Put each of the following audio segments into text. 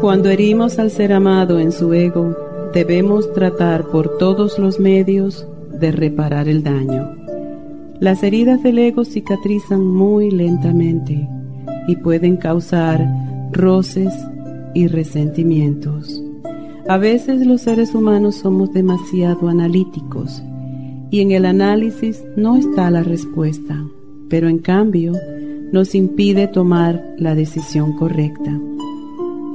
Cuando herimos al ser amado en su ego, debemos tratar por todos los medios de reparar el daño. Las heridas del ego cicatrizan muy lentamente y pueden causar roces y resentimientos. A veces los seres humanos somos demasiado analíticos y en el análisis no está la respuesta, pero en cambio nos impide tomar la decisión correcta.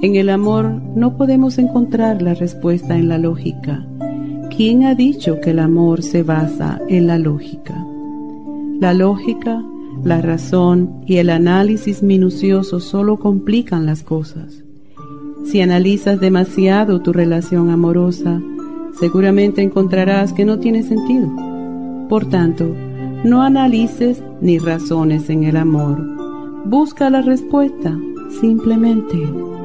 En el amor no podemos encontrar la respuesta en la lógica. ¿Quién ha dicho que el amor se basa en la lógica? La lógica, la razón y el análisis minucioso solo complican las cosas. Si analizas demasiado tu relación amorosa, seguramente encontrarás que no tiene sentido. Por tanto, no analices ni razones en el amor. Busca la respuesta simplemente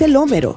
Telómero.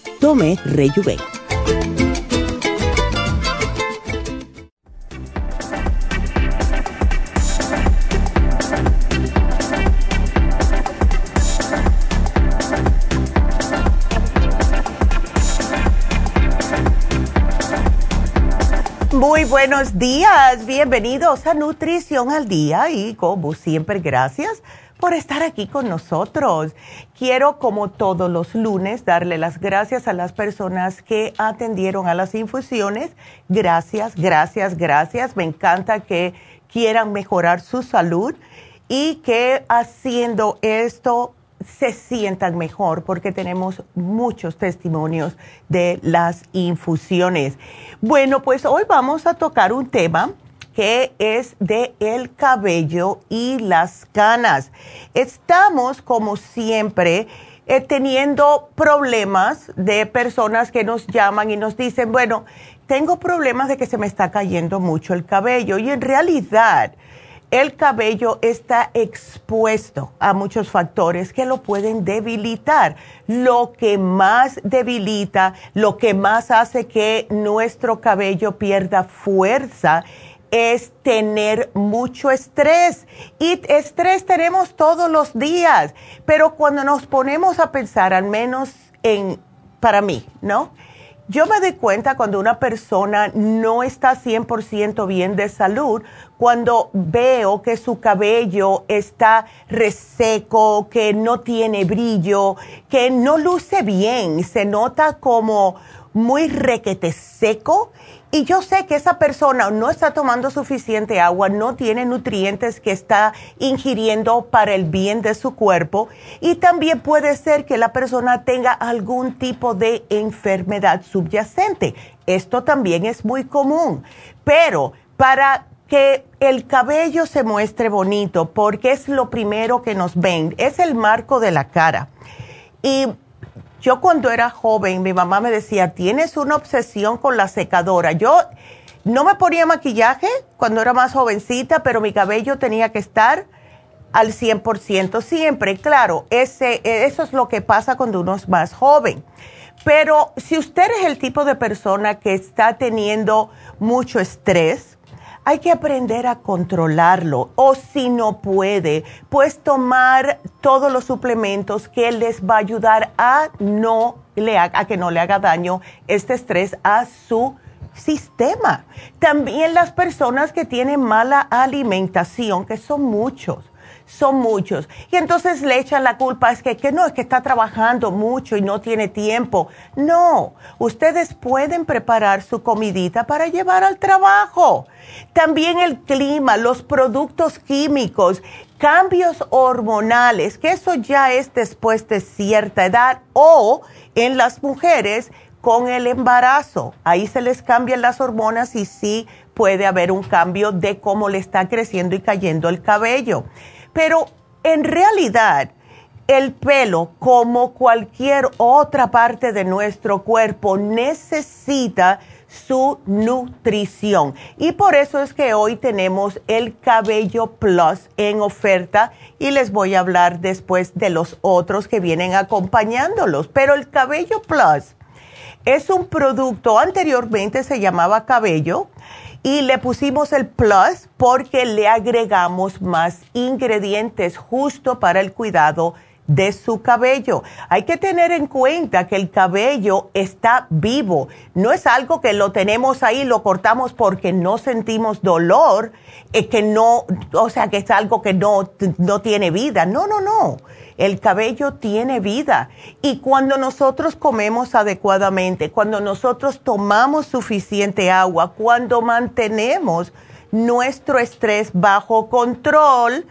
Tome Rejuven. Muy buenos días, bienvenidos a Nutrición al Día y como siempre gracias por estar aquí con nosotros. Quiero como todos los lunes darle las gracias a las personas que atendieron a las infusiones. Gracias, gracias, gracias. Me encanta que quieran mejorar su salud y que haciendo esto se sientan mejor porque tenemos muchos testimonios de las infusiones. Bueno, pues hoy vamos a tocar un tema que es de el cabello y las canas. Estamos, como siempre, eh, teniendo problemas de personas que nos llaman y nos dicen, bueno, tengo problemas de que se me está cayendo mucho el cabello y en realidad el cabello está expuesto a muchos factores que lo pueden debilitar. Lo que más debilita, lo que más hace que nuestro cabello pierda fuerza es tener mucho estrés. Y estrés tenemos todos los días, pero cuando nos ponemos a pensar, al menos en, para mí, ¿no? Yo me doy cuenta cuando una persona no está 100% bien de salud, cuando veo que su cabello está reseco, que no tiene brillo, que no luce bien, se nota como muy requete seco y yo sé que esa persona no está tomando suficiente agua, no tiene nutrientes que está ingiriendo para el bien de su cuerpo y también puede ser que la persona tenga algún tipo de enfermedad subyacente. Esto también es muy común, pero para que el cabello se muestre bonito, porque es lo primero que nos ven, es el marco de la cara. Y yo cuando era joven, mi mamá me decía, tienes una obsesión con la secadora. Yo no me ponía maquillaje cuando era más jovencita, pero mi cabello tenía que estar al 100% siempre. Claro, ese, eso es lo que pasa cuando uno es más joven. Pero si usted es el tipo de persona que está teniendo mucho estrés, hay que aprender a controlarlo o si no puede, pues tomar todos los suplementos que les va a ayudar a no le a que no le haga daño este estrés a su sistema. También las personas que tienen mala alimentación, que son muchos son muchos. Y entonces le echan la culpa, es que, que, no, es que está trabajando mucho y no tiene tiempo. No, ustedes pueden preparar su comidita para llevar al trabajo. También el clima, los productos químicos, cambios hormonales, que eso ya es después de cierta edad o en las mujeres con el embarazo. Ahí se les cambian las hormonas y sí puede haber un cambio de cómo le está creciendo y cayendo el cabello. Pero en realidad, el pelo, como cualquier otra parte de nuestro cuerpo, necesita su nutrición. Y por eso es que hoy tenemos el cabello plus en oferta y les voy a hablar después de los otros que vienen acompañándolos. Pero el cabello plus es un producto, anteriormente se llamaba cabello y le pusimos el plus porque le agregamos más ingredientes justo para el cuidado de su cabello. Hay que tener en cuenta que el cabello está vivo. No es algo que lo tenemos ahí, lo cortamos porque no sentimos dolor, es que no, o sea, que es algo que no, no tiene vida. No, no, no. El cabello tiene vida y cuando nosotros comemos adecuadamente, cuando nosotros tomamos suficiente agua, cuando mantenemos nuestro estrés bajo control,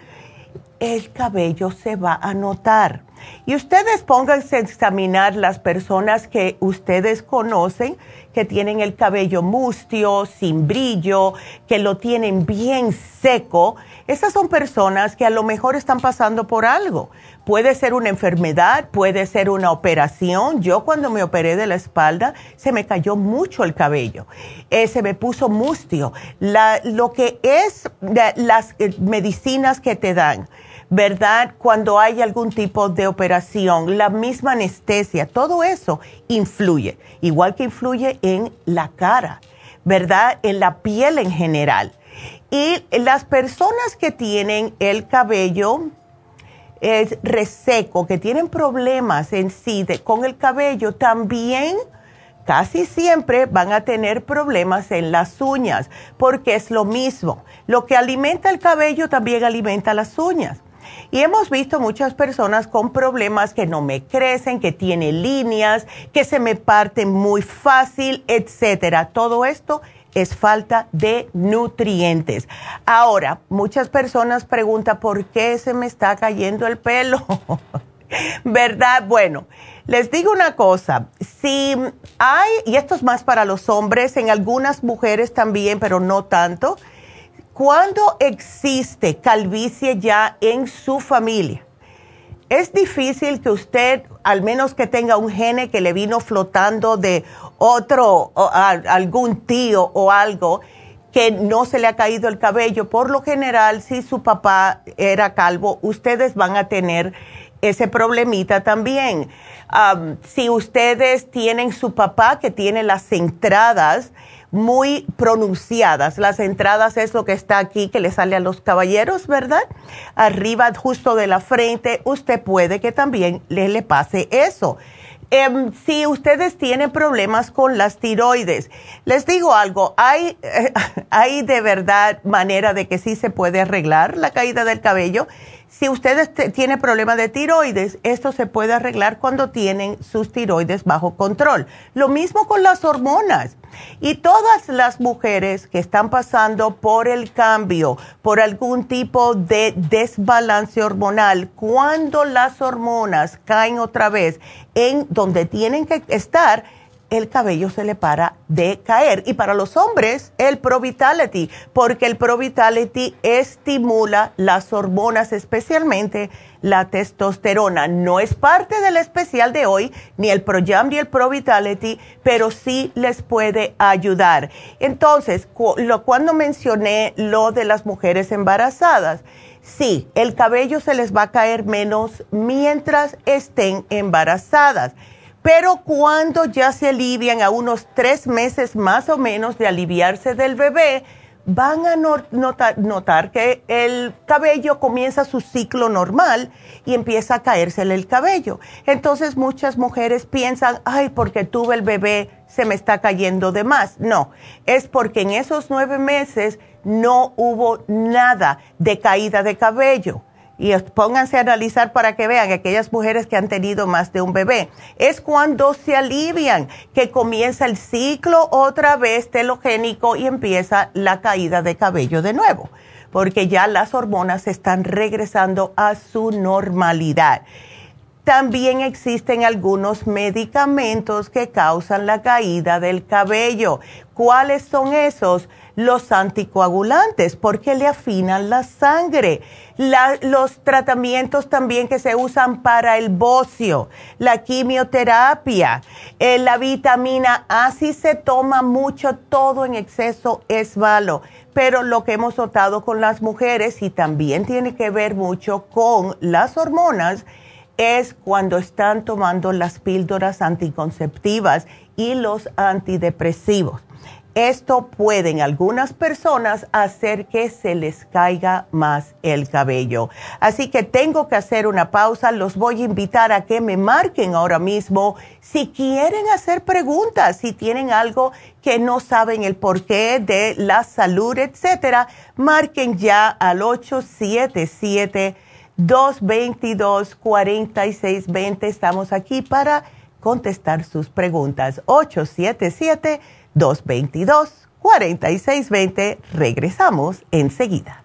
el cabello se va a notar. Y ustedes pónganse a examinar las personas que ustedes conocen que tienen el cabello mustio, sin brillo, que lo tienen bien seco. Esas son personas que a lo mejor están pasando por algo. Puede ser una enfermedad, puede ser una operación. Yo cuando me operé de la espalda se me cayó mucho el cabello, eh, se me puso mustio. lo que es las eh, medicinas que te dan ¿verdad? Cuando hay algún tipo de operación, la misma anestesia, todo eso influye, igual que influye en la cara, ¿verdad? En la piel en general. Y las personas que tienen el cabello es reseco, que tienen problemas en sí con el cabello, también casi siempre van a tener problemas en las uñas, porque es lo mismo. Lo que alimenta el cabello también alimenta las uñas. Y hemos visto muchas personas con problemas que no me crecen, que tienen líneas, que se me parten muy fácil, etcétera. Todo esto es falta de nutrientes. Ahora, muchas personas preguntan por qué se me está cayendo el pelo. ¿Verdad? Bueno, les digo una cosa, si hay, y esto es más para los hombres, en algunas mujeres también, pero no tanto, cuando existe calvicie ya en su familia, es difícil que usted, al menos que tenga un gene que le vino flotando de otro, algún tío o algo, que no se le ha caído el cabello. Por lo general, si su papá era calvo, ustedes van a tener ese problemita también. si ustedes tienen su papá que tiene las entradas, muy pronunciadas. Las entradas es lo que está aquí, que le sale a los caballeros, ¿verdad? Arriba, justo de la frente, usted puede que también le, le pase eso. Em, si ustedes tienen problemas con las tiroides, les digo algo, hay, hay de verdad manera de que sí se puede arreglar la caída del cabello Si ustedes tienen problemas de tiroides, esto se puede arreglar cuando tienen sus tiroides bajo control. Lo mismo con las hormonas. Y todas las mujeres que están pasando por el cambio, por algún tipo de desbalance hormonal, cuando las hormonas caen otra vez en donde tienen que estar, el cabello se le para de caer. Y para los hombres, el Pro Vitality, porque el Pro Vitality estimula las hormonas, especialmente la testosterona. No es parte del especial de hoy, ni el Pro Jam ni el Pro Vitality, pero sí les puede ayudar. Entonces, cuando mencioné lo de las mujeres embarazadas, sí, el cabello se les va a caer menos mientras estén embarazadas pero cuando ya se alivian a unos tres meses más o menos de aliviarse del bebé, van a notar, que el cabello comienza su ciclo normal y empieza a caérsele el cabello. Entonces muchas mujeres piensan, ay, porque tuve el bebé, se me está cayendo de más. No, es porque en esos nueve meses no hubo nada de caída de cabello y pónganse a analizar para que vean aquellas mujeres que han tenido más de un bebé. Es cuando se alivian que comienza el ciclo otra vez telogénico y empieza la caída de cabello de nuevo, porque ya las hormonas están regresando a su normalidad. También existen algunos medicamentos que causan la caída del cabello. ¿Cuáles son esos? Los anticoagulantes, porque le afinan la sangre los tratamientos también que se usan para el bocio, la quimioterapia, eh, la vitamina A, si se toma mucho, todo en exceso es malo. Pero lo que hemos notado con las mujeres y también tiene que ver mucho con las hormonas, es cuando están tomando las píldoras anticonceptivas y los antidepresivos. Esto puede en algunas personas hacer que se les caiga más el cabello. Así que tengo que hacer una pausa. Los voy a invitar a que me marquen ahora mismo si quieren hacer preguntas, si tienen algo que no saben el porqué de la salud, etcétera. Marquen ya al 877 222 4620. Estamos aquí para contestar sus preguntas. 877 222-4620. Regresamos enseguida.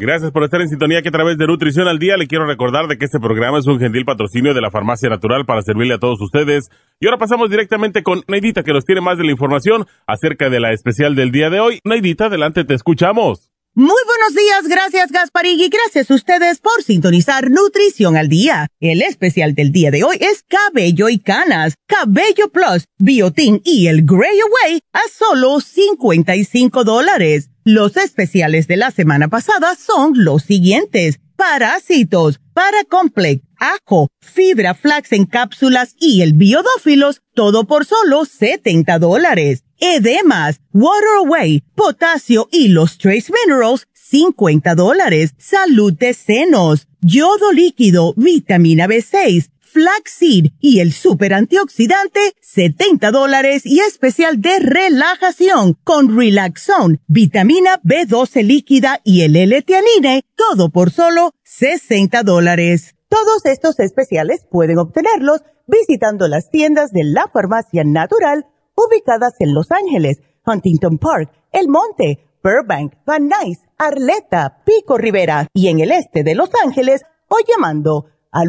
Gracias por estar en sintonía que a través de Nutrición al Día le quiero recordar de que este programa es un gentil patrocinio de la Farmacia Natural para servirle a todos ustedes. Y ahora pasamos directamente con Neidita que nos tiene más de la información acerca de la especial del día de hoy. Neidita, adelante, te escuchamos. Muy buenos días, gracias Gasparig y gracias a ustedes por sintonizar Nutrición al Día. El especial del día de hoy es Cabello y Canas, Cabello Plus, Biotin y el Grey Away a solo 55 dólares. Los especiales de la semana pasada son los siguientes. Parásitos, Paracomplex, Ajo, Fibra Flax en cápsulas y el Biodófilos, todo por solo 70 dólares. Edemas, Water Away, Potasio y los Trace Minerals, 50 dólares. Salud de senos, yodo líquido, vitamina B6, flaxseed y el super antioxidante, 70 dólares y especial de relajación con Relaxone, vitamina B12 líquida y el L-Teanine, todo por solo 60 dólares. Todos estos especiales pueden obtenerlos visitando las tiendas de la farmacia natural ubicadas en Los Ángeles, Huntington Park, El Monte, Burbank, Van Nuys, Arleta, Pico Rivera y en el este de Los Ángeles o llamando al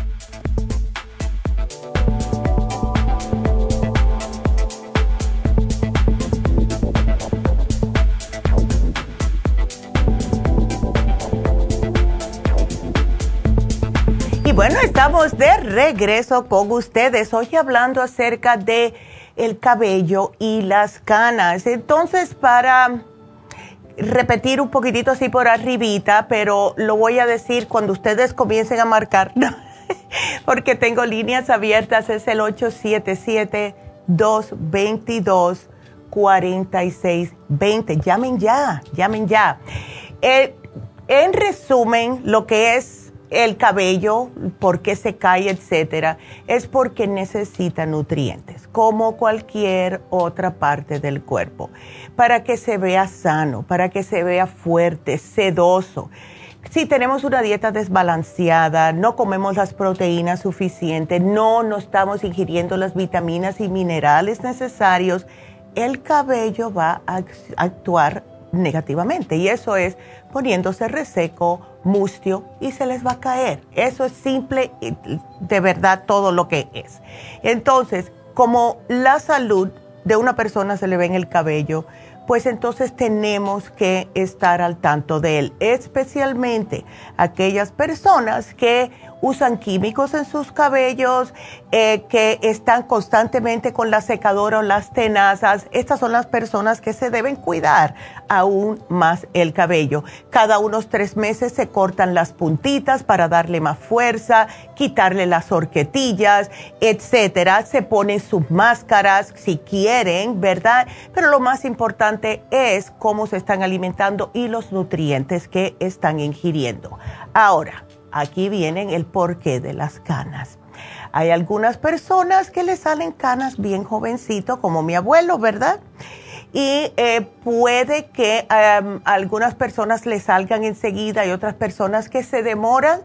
Bueno, estamos de regreso con ustedes hoy hablando acerca de el cabello y las canas. Entonces, para repetir un poquitito así por arribita, pero lo voy a decir cuando ustedes comiencen a marcar, porque tengo líneas abiertas, es el 877-222-4620. Llamen ya, llamen ya. Eh, en resumen, lo que es el cabello, por qué se cae, etcétera, es porque necesita nutrientes, como cualquier otra parte del cuerpo, para que se vea sano, para que se vea fuerte, sedoso. Si tenemos una dieta desbalanceada, no comemos las proteínas suficientes, no nos estamos ingiriendo las vitaminas y minerales necesarios, el cabello va a actuar negativamente y eso es poniéndose reseco, mustio y se les va a caer. Eso es simple, de verdad todo lo que es. Entonces, como la salud de una persona se le ve en el cabello, pues entonces tenemos que estar al tanto de él, especialmente aquellas personas que usan químicos en sus cabellos, eh, que están constantemente con la secadora o las tenazas. Estas son las personas que se deben cuidar aún más el cabello. Cada unos tres meses se cortan las puntitas para darle más fuerza, quitarle las horquetillas, etcétera. Se ponen sus máscaras si quieren, ¿verdad? Pero lo más importante es cómo se están alimentando y los nutrientes que están ingiriendo. Ahora, Aquí vienen el porqué de las canas. Hay algunas personas que le salen canas bien jovencito, como mi abuelo, ¿verdad? Y eh, puede que em, algunas personas le salgan enseguida y otras personas que se demoran.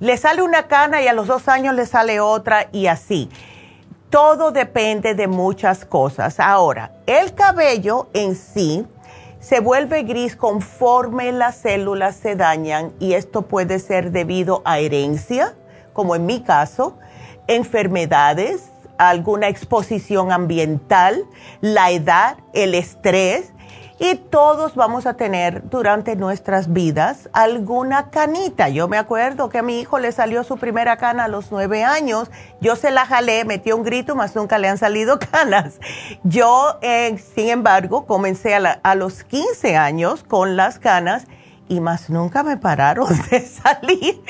Le sale una cana y a los dos años le sale otra y así. Todo depende de muchas cosas. Ahora, el cabello en sí se vuelve gris conforme las células se dañan y esto puede ser debido a herencia, como en mi caso, enfermedades, alguna exposición ambiental, la edad, el estrés y todos vamos a tener durante nuestras vidas alguna canita. Yo me acuerdo que a mi hijo le salió su primera cana a los nueve años. Yo se la jalé, metí un grito, más nunca le han salido canas. Yo, eh, sin embargo, comencé a, a los 15 años con las canas y más nunca me pararon de salir.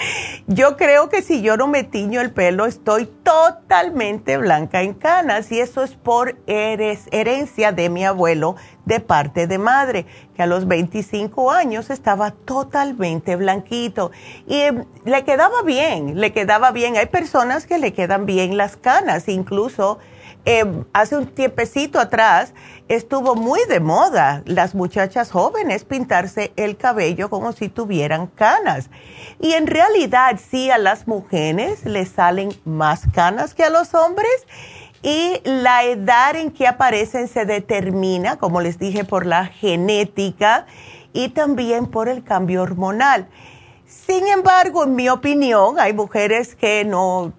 Yo creo que si yo no me tiño el pelo, estoy totalmente blanca en canas y eso es por herencia de mi abuelo de parte de madre, que a los 25 años estaba totalmente blanquito y em, le quedaba bien, le quedaba bien. Hay personas que le quedan bien las canas, incluso Em, hace un tiempecito atrás estuvo muy de moda las muchachas jóvenes pintarse el cabello como si tuvieran canas. Y en realidad sí a las mujeres les salen más canas que a los hombres. Y la edad en que aparecen se determina, como les dije, por la genética y también por el cambio hormonal. Sin embargo, en mi opinión, hay mujeres que no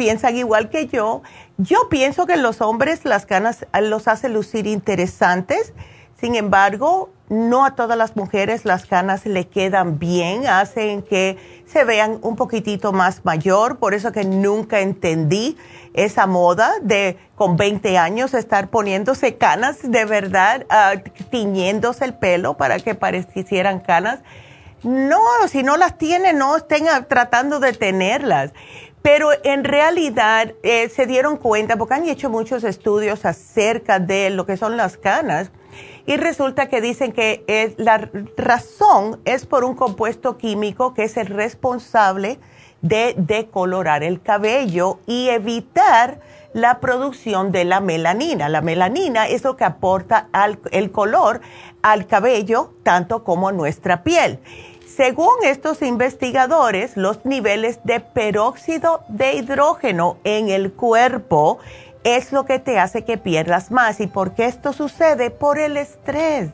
piensan igual que yo yo pienso que los hombres las canas los hace lucir interesantes, sin embargo, no a todas las mujeres las canas le quedan bien, hacen que se vean un poquitito más mayor, por eso que nunca entendí esa moda de con 20 años estar poniéndose canas de verdad, uh, tiñéndose el pelo para que parecieran canas. No, si no las tienen, no estén tratando de tenerlas. Pero en realidad eh, se dieron cuenta, porque han hecho muchos estudios acerca de lo que son las canas, y resulta que dicen que la razón es por un compuesto químico que es el responsable de decolorar el cabello y evitar la producción de la melanina. La melanina es lo que aporta el color al cabello, tanto como a nuestra piel. Según estos investigadores, los niveles de peróxido de hidrógeno en el cuerpo es lo que te hace que pierdas más. ¿Y por qué esto sucede? Por el estrés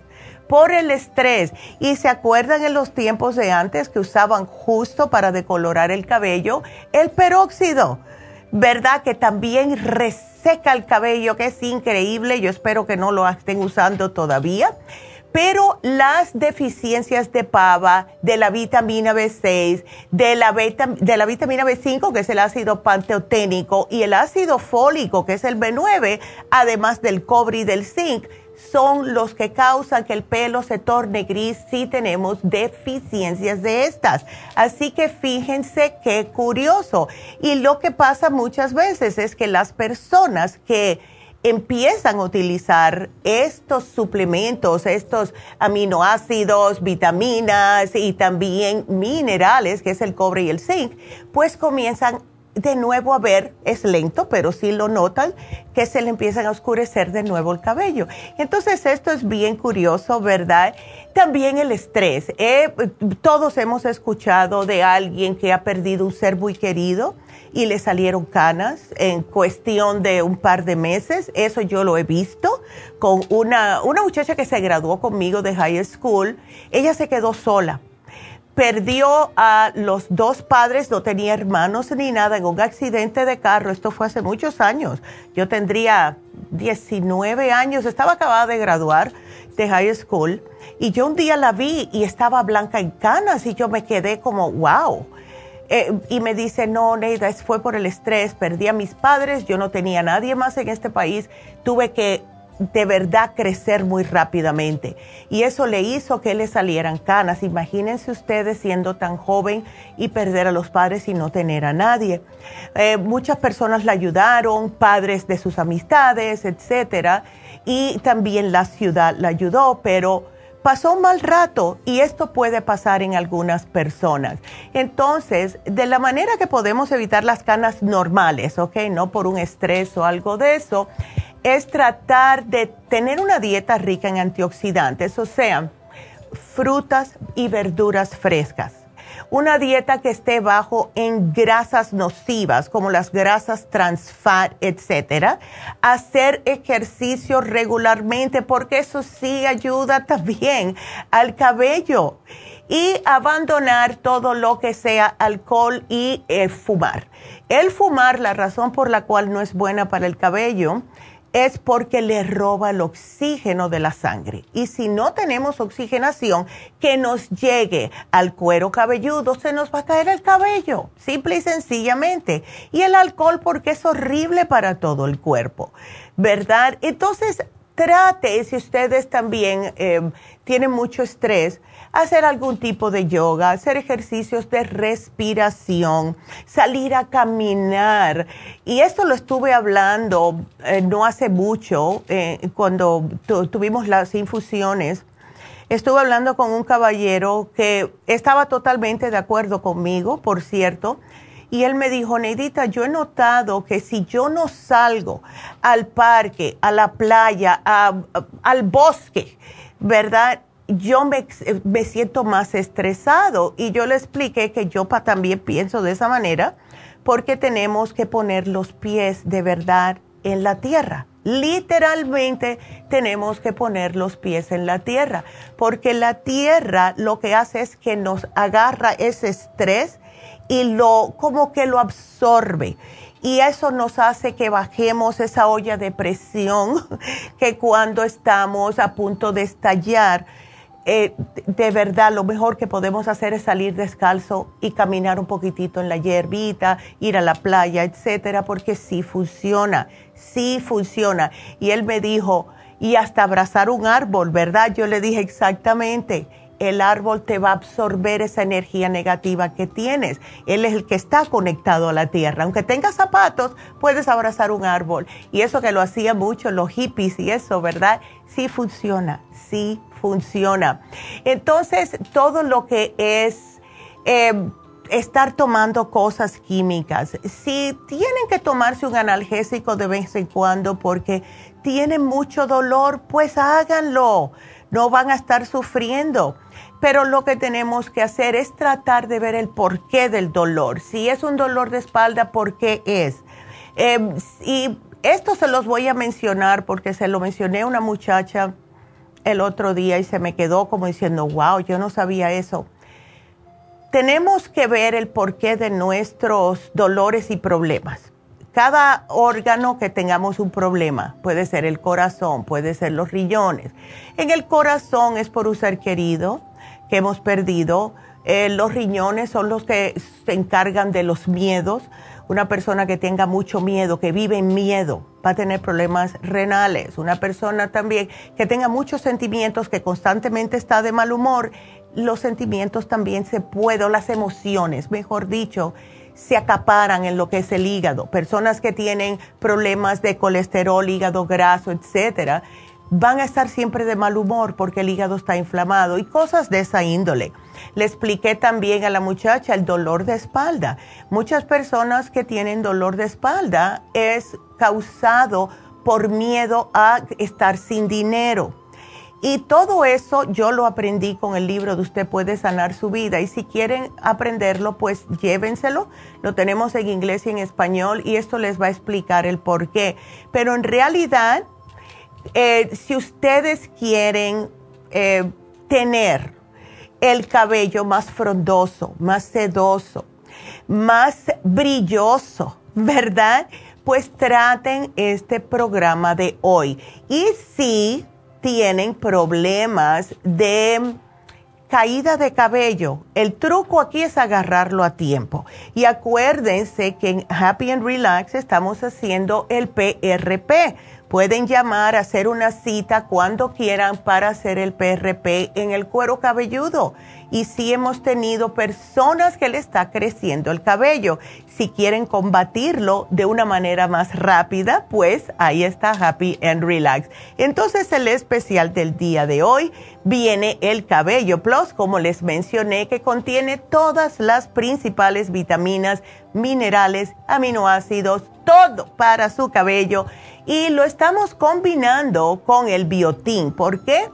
por el estrés. Y se acuerdan en los tiempos de antes que usaban justo para decolorar el cabello el peróxido, ¿verdad? Que también reseca el cabello, que es increíble. Yo espero que no lo estén usando todavía. Pero las deficiencias de pava, de la vitamina B6, de la, de la vitamina B5, que es el ácido panteoténico, y el ácido fólico, que es el B9, además del cobre y del zinc, son los que causan que el pelo se torne gris si tenemos deficiencias de estas. Así que fíjense qué curioso. Y lo que pasa muchas veces es que las personas que empiezan a utilizar estos suplementos, estos aminoácidos, vitaminas y también minerales, que es el cobre y el zinc, pues comienzan de nuevo a ver, es lento, pero sí lo notan, que se le empiezan a oscurecer de nuevo el cabello. Entonces esto es bien curioso, ¿verdad? También el estrés. Eh, todos hemos escuchado de alguien que ha perdido un ser muy querido y le salieron canas en cuestión de un par de meses. Eso yo lo he visto con una, una muchacha que se graduó conmigo de high school. Ella se quedó sola perdió a los dos padres, no tenía hermanos ni nada, en un accidente de carro. Esto fue hace muchos años. Yo tendría 19 años, estaba acabada de graduar de high school y yo un día la vi y estaba blanca en canas y yo me quedé como, wow. Eh, y me dice, no, Neida, fue por el estrés, perdí a mis padres, yo no tenía nadie más en este país, tuve que de verdad crecer muy rápidamente. Y eso le hizo que le salieran canas. Imagínense ustedes siendo tan joven y perder a los padres y no tener a nadie. Eh, muchas personas la ayudaron, padres de sus amistades, etcétera, y también la ciudad la ayudó, pero pasó un mal rato y esto puede pasar en algunas personas. Entonces, de la manera que podemos evitar las canas normales, ¿ok? No por un estrés o algo de eso, es tratar de tener una dieta rica en antioxidantes, o sea, frutas y verduras frescas. Una dieta que esté bajo en grasas nocivas, como las grasas trans fat, etcétera. Hacer ejercicio regularmente, porque eso sí ayuda también al cabello. Y abandonar todo lo que sea alcohol y eh, fumar. El fumar, la razón por la cual no es buena para el cabello, es porque le roba el oxígeno de la sangre. Y si no tenemos oxigenación que nos llegue al cuero cabelludo, se nos va a caer el cabello, simple y sencillamente. Y el alcohol porque es horrible para todo el cuerpo, ¿verdad? Entonces, trate, si ustedes también eh, tienen mucho estrés, hacer algún tipo de yoga, hacer ejercicios de respiración, salir a caminar. Y esto lo estuve hablando eh, no hace mucho, eh, cuando tuvimos las infusiones. Estuve hablando con un caballero que estaba totalmente de acuerdo conmigo, por cierto, y él me dijo, Neidita, yo he notado que si yo no salgo al parque, a la playa, al bosque, ¿verdad? Yo me, me, siento más estresado y yo le expliqué que yo también pienso de esa manera porque tenemos que poner los pies de verdad en la tierra. Literalmente tenemos que poner los pies en la tierra porque la tierra lo que hace es que nos agarra ese estrés y lo como que lo absorbe y eso nos hace que bajemos esa olla de presión que cuando estamos a punto de estallar eh, de verdad lo mejor que podemos hacer es salir descalzo y caminar un poquitito en la hierbita, ir a la playa, etcétera, porque sí funciona, sí funciona. Y él me dijo, y hasta abrazar un árbol, ¿verdad? Yo le dije exactamente, el árbol te va a absorber esa energía negativa que tienes. Él es el que está conectado a la tierra. Aunque tengas zapatos, puedes abrazar un árbol. Y eso que lo hacía mucho los hippies y eso, ¿verdad? Sí funciona, sí funciona. Entonces, todo lo que es eh, estar tomando cosas químicas. Si tienen que tomarse un analgésico de vez en cuando porque tienen mucho dolor, pues háganlo. No van a estar sufriendo. Pero lo que tenemos que hacer es tratar de ver el porqué del dolor. Si es un dolor de espalda, ¿por qué es? Em, y esto se los voy a mencionar porque se lo mencioné a una muchacha el otro día y se me quedó como diciendo, wow, yo no sabía eso tenemos que ver el porqué de nuestros dolores y problemas. Cada órgano que tengamos un problema, puede ser el corazón, puede ser los riñones. En el corazón es por un ser querido que hemos perdido. Eh, los riñones son los que se encargan de los miedos. Una persona que tenga mucho miedo, que vive en miedo, va a tener problemas renales. Una persona también que tenga muchos sentimientos, que constantemente está de mal humor, los sentimientos también se pueden, las emociones, mejor dicho, se acaparan en lo que es el hígado. Personas que tienen problemas de colesterol, hígado graso, etcétera, van a estar siempre de mal humor porque el hígado está inflamado y cosas de esa índole. Le expliqué también a la muchacha el dolor de espalda. Muchas personas que tienen dolor de espalda es causado por miedo a estar sin dinero y todo eso yo lo aprendí con el libro de Usted puede sanar su vida. Y si quieren aprenderlo, pues llévenselo. Lo tenemos en inglés y en español y esto les va a explicar el por qué. Pero en realidad, eh, si ustedes quieren eh, tener el cabello más frondoso, más sedoso, más brilloso, ¿verdad? Pues traten este programa de hoy. Y si tienen problemas de caída de cabello, el truco aquí es agarrarlo a tiempo. Y acuérdense que en Happy and Relax estamos haciendo el PRP. Pueden llamar, hacer una cita cuando quieran para hacer el PRP en el cuero cabelludo y sí hemos tenido personas que le está creciendo el cabello. Si quieren combatirlo de una manera más rápida, pues ahí está Happy and Relax. Entonces el especial del día de hoy viene el Cabello Plus, como les mencioné, que contiene todas las principales vitaminas, minerales, aminoácidos, todo para su cabello. Y lo estamos combinando con el biotín. ¿Por qué?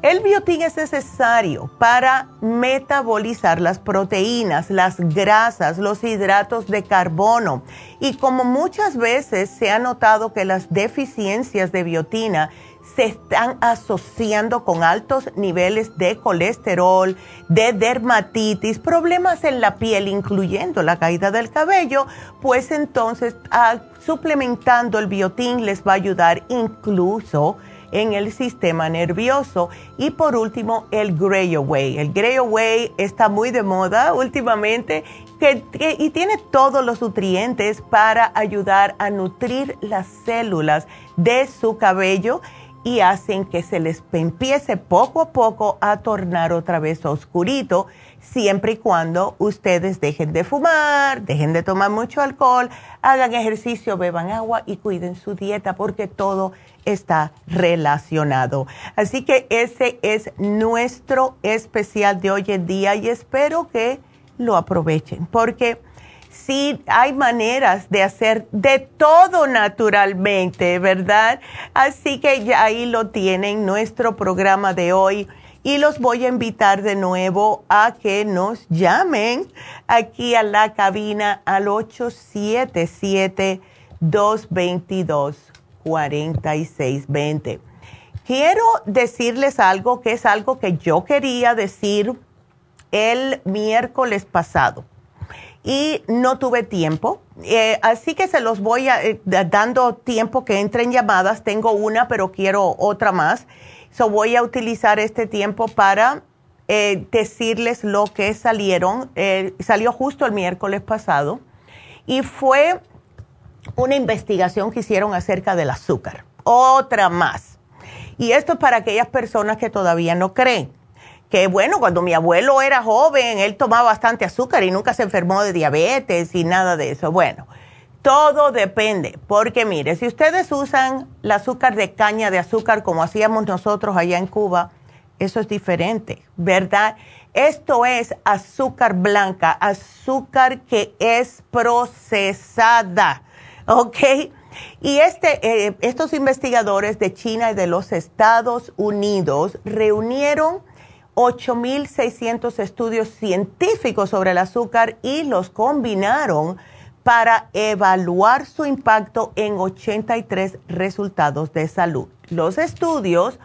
El biotín es necesario para metabolizar las proteínas, las grasas, los hidratos de carbono. Y como muchas veces se ha notado que las deficiencias de biotina se están asociando con altos niveles de colesterol, de dermatitis, problemas en la piel, incluyendo la caída del cabello, pues entonces ah, suplementando el biotín les va a ayudar incluso en el sistema nervioso. Y por último, el Gray Away. El Gray Away está muy de moda últimamente y tiene todos los nutrientes para ayudar a nutrir las células de su cabello y hacen que se les empiece poco a poco a tornar otra vez oscurito siempre y cuando ustedes dejen de fumar, dejen de tomar mucho alcohol, hagan ejercicio, beban agua y cuiden su dieta porque todo está relacionado. Así que ese es nuestro especial de hoy en día y espero que lo aprovechen porque sí hay maneras de hacer de todo naturalmente, ¿verdad? Así que ya ahí lo tienen, nuestro programa de hoy y los voy a invitar de nuevo a que nos llamen aquí a la cabina al 877-222-4620. Quiero decirles algo que es algo que yo quería decir el miércoles pasado y no tuve tiempo. Eh, así que se los voy a, eh, dando tiempo que entren llamadas. Tengo una, pero quiero otra más. So voy a utilizar este tiempo para eh, decirles lo que salieron. Salió justo el miércoles pasado y fue una investigación que hicieron acerca del azúcar. Otra más. Y esto es para aquellas personas que todavía no creen. Que bueno, cuando mi abuelo era joven, él tomaba bastante azúcar y nunca se enfermó de diabetes y nada de eso. Bueno, todo depende, porque mire, si ustedes usan el azúcar de caña de azúcar como hacíamos nosotros allá en Cuba, eso es diferente, ¿verdad? Esto es azúcar blanca, azúcar que es procesada, ¿ok? Y este, eh, estos investigadores de China y de los Estados Unidos reunieron 8.600 estudios científicos sobre el azúcar y los combinaron para evaluar su impacto en 83 resultados de salud. Los estudios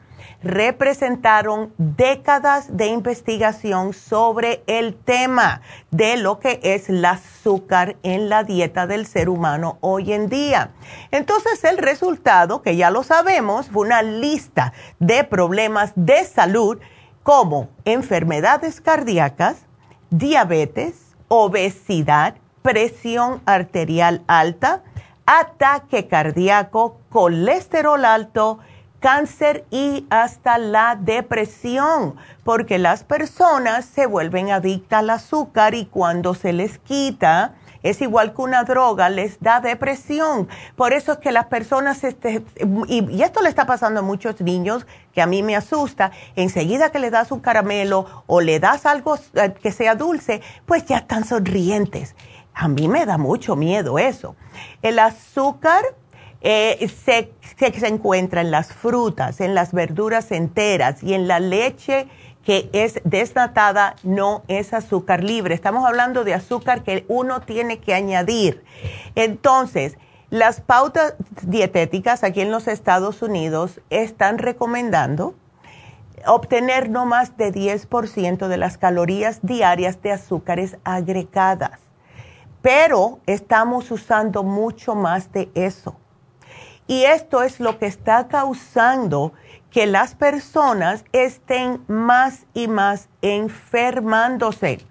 representaron décadas de investigación sobre el tema de lo que es el azúcar en la dieta del ser humano hoy en día. Entonces el resultado, que ya lo sabemos, fue una lista de problemas de salud como enfermedades cardíacas, diabetes, obesidad, presión arterial alta, ataque cardíaco, colesterol alto, cáncer y hasta la depresión, porque las personas se vuelven adictas al azúcar y cuando se les quita, es igual que una droga, les da depresión. Por eso es que las personas, este, y, esto le está pasando a muchos niños, que a mí me asusta, enseguida que le das un caramelo o le das algo eh, que sea dulce, pues ya están sonrientes. A mí me da mucho miedo eso. El azúcar eh, se, se, encuentra en las frutas, en las verduras enteras y en la leche que es desnatada, no es azúcar libre. Estamos hablando de azúcar que uno tiene que añadir. Entonces, las pautas dietéticas aquí en los Estados Unidos están recomendando obtener no más de 10% de las calorías diarias de azúcares agregadas. Pero estamos usando mucho más de eso. Y esto es lo que está causando que las personas estén más y más enfermándose.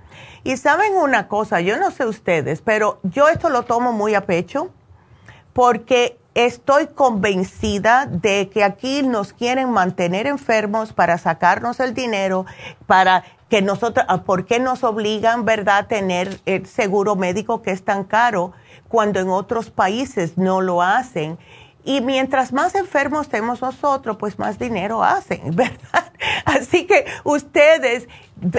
Y saben una cosa, yo no sé ustedes, pero yo esto lo tomo muy a pecho porque estoy convencida de que aquí nos quieren mantener enfermos para sacarnos el dinero, para que nosotros, ah, ¿por qué nos obligan, verdad, a tener el seguro médico que es tan caro cuando en otros países no lo hacen? Y mientras más enfermos estemos nosotros, pues más dinero hacen, ¿verdad? Así que ustedes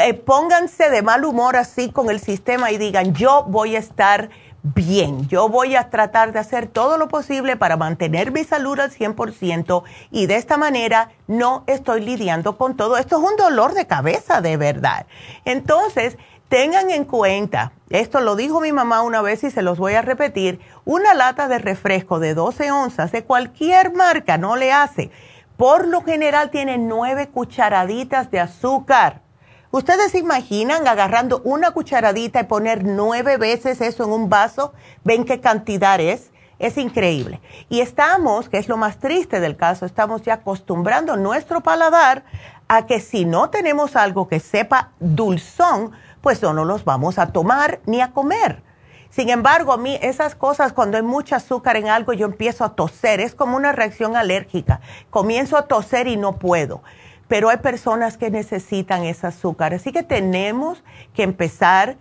eh, pónganse de mal humor así con el sistema y digan, yo voy a estar bien, yo voy a tratar de hacer todo lo posible para mantener mi salud al 100% y de esta manera no estoy lidiando con todo. Esto es un dolor de cabeza de verdad. Entonces, tengan en cuenta, esto lo dijo mi mamá una vez y se los voy a repetir, una lata de refresco de 12 onzas de cualquier marca no le hace. Por lo general tiene nueve cucharaditas de azúcar. ¿Ustedes se imaginan agarrando una cucharadita y poner nueve veces eso en un vaso? ¿Ven qué cantidad es? Es increíble. Y estamos, que es lo más triste del caso, estamos ya acostumbrando nuestro paladar a que si no tenemos algo que sepa dulzón, pues no nos los vamos a tomar ni a comer. Sin embargo, a mí esas cosas, cuando hay mucho azúcar en algo, yo empiezo a toser. Es como una reacción alérgica. Comienzo a toser y no puedo. Pero hay personas que necesitan ese azúcar. Así que tenemos que empezar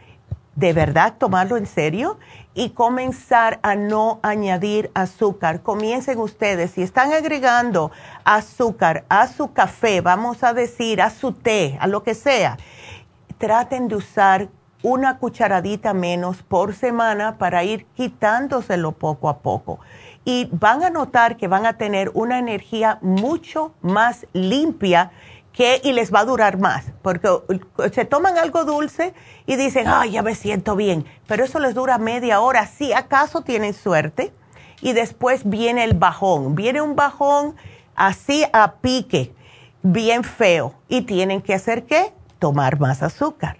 de verdad tomarlo en serio y comenzar a no añadir azúcar. Comiencen ustedes, si están agregando azúcar a su café, vamos a decir, a su té, a lo que sea, traten de usar una cucharadita menos por semana para ir quitándoselo poco a poco. Y van a notar que van a tener una energía mucho más limpia que, y les va a durar más, porque se toman algo dulce y dicen, ay, ya me siento bien, pero eso les dura media hora, si acaso tienen suerte, y después viene el bajón, viene un bajón así a pique, bien feo, y tienen que hacer qué? Tomar más azúcar.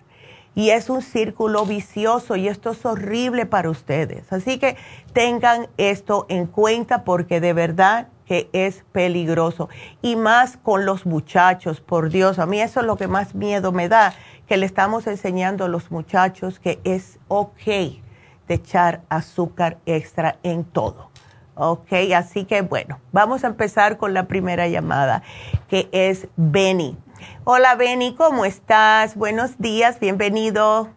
Y es un círculo vicioso y esto es horrible para ustedes. Así que tengan esto en cuenta porque de verdad que es peligroso. Y más con los muchachos, por Dios, a mí eso es lo que más miedo me da, que le estamos enseñando a los muchachos que es ok de echar azúcar extra en todo. Ok, así que bueno, vamos a empezar con la primera llamada, que es Benny. Hola, Benny, ¿cómo estás? Buenos días, bienvenido.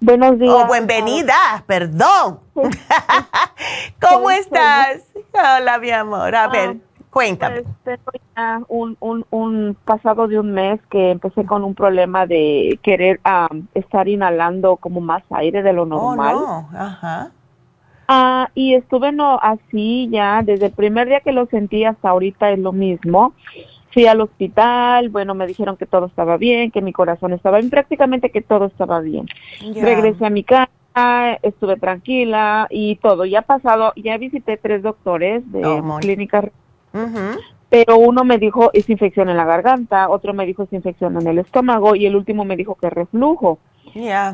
Buenos días. Oh, bienvenida, perdón. ¿Cómo estás? Hola, mi amor. A ver, Cuéntame. Pues tengo ya un, un, un pasado de un mes que empecé con un problema de querer um, estar inhalando como más aire de lo normal. Oh, no. Ajá. Ah, y estuve no así ya desde el primer día que lo sentí hasta ahorita es lo mismo. Fui al hospital, bueno, me dijeron que todo estaba bien, que mi corazón estaba bien, prácticamente que todo estaba bien. Regresé a mi casa, estuve tranquila y todo. Ya ha pasado, ya visité tres doctores de Oh, clínicas pero uno me dijo es infección en la garganta, otro me dijo es infección en el estómago y el último me dijo que reflujo.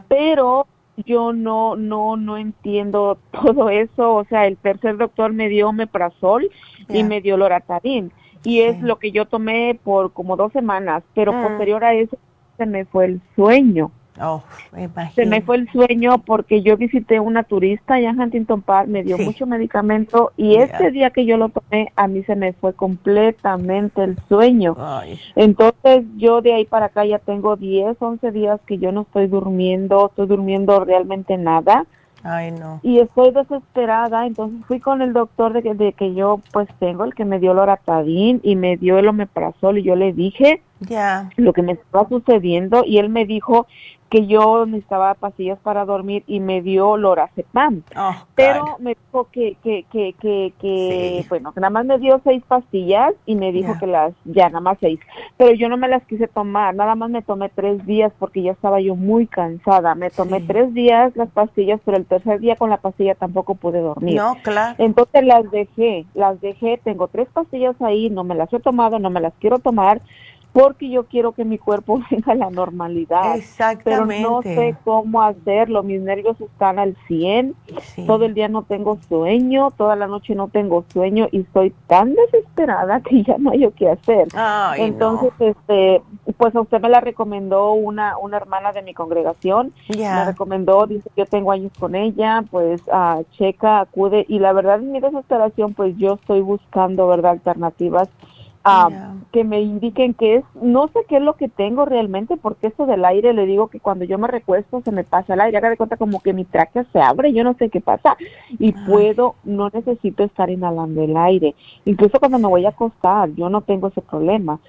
Pero yo no no no entiendo todo eso, o sea, el tercer doctor me dio omeprazol y me dio loratadin y es Sí. lo que yo tomé por como dos semanas, pero Mm. posterior a eso se me fue el sueño. Oh, me. Se me fue el sueño porque yo visité una turista allá en Huntington Park, me dio Sí. mucho medicamento y Ya. ese día que yo lo tomé, a mí se me fue completamente el sueño. Ay. Entonces yo de ahí para acá ya tengo 10, 11 días que yo no estoy durmiendo, estoy durmiendo realmente nada Ay, no. y estoy desesperada. Entonces fui con el doctor de que, de que yo pues tengo, el que me dio loratadín y me dio el omeprazol y yo le dije Ya. lo que me estaba sucediendo y él me dijo que yo necesitaba pastillas para dormir y me dio lorazepam. Oh, Pero me dijo que, que, que, que, que Sí. bueno, que nada más me dio seis pastillas y me dijo que las, ya nada más seis. Pero yo no me las quise tomar, nada más me tomé tres días porque ya estaba yo muy cansada. Me tomé Sí. tres días las pastillas, pero el tercer día con la pastilla tampoco pude dormir. No, claro. Entonces las dejé, las dejé, tengo tres pastillas ahí, no me las he tomado, no me las quiero tomar porque yo quiero que mi cuerpo venga a la normalidad. Pero Exactamente. no sé cómo hacerlo, mis nervios están al 100, Sí. todo el día no tengo sueño, toda la noche no tengo sueño y estoy tan desesperada que ya no hay yo qué hacer. Ay, Entonces, este, pues a usted me la recomendó una, una hermana de mi congregación, no. me recomendó, dice yo tengo años con ella, pues ah, checa, acude y la verdad en mi desesperación pues yo estoy buscando, ¿verdad? Alternativas que me indiquen qué es, no sé qué es lo que tengo realmente, porque eso del aire le digo que cuando yo me recuesto se me pasa el aire, haga de cuenta como que mi tráquea se abre, yo no sé qué pasa y Ay. puedo, no necesito estar inhalando el aire, incluso cuando me voy a acostar, yo no tengo ese problema.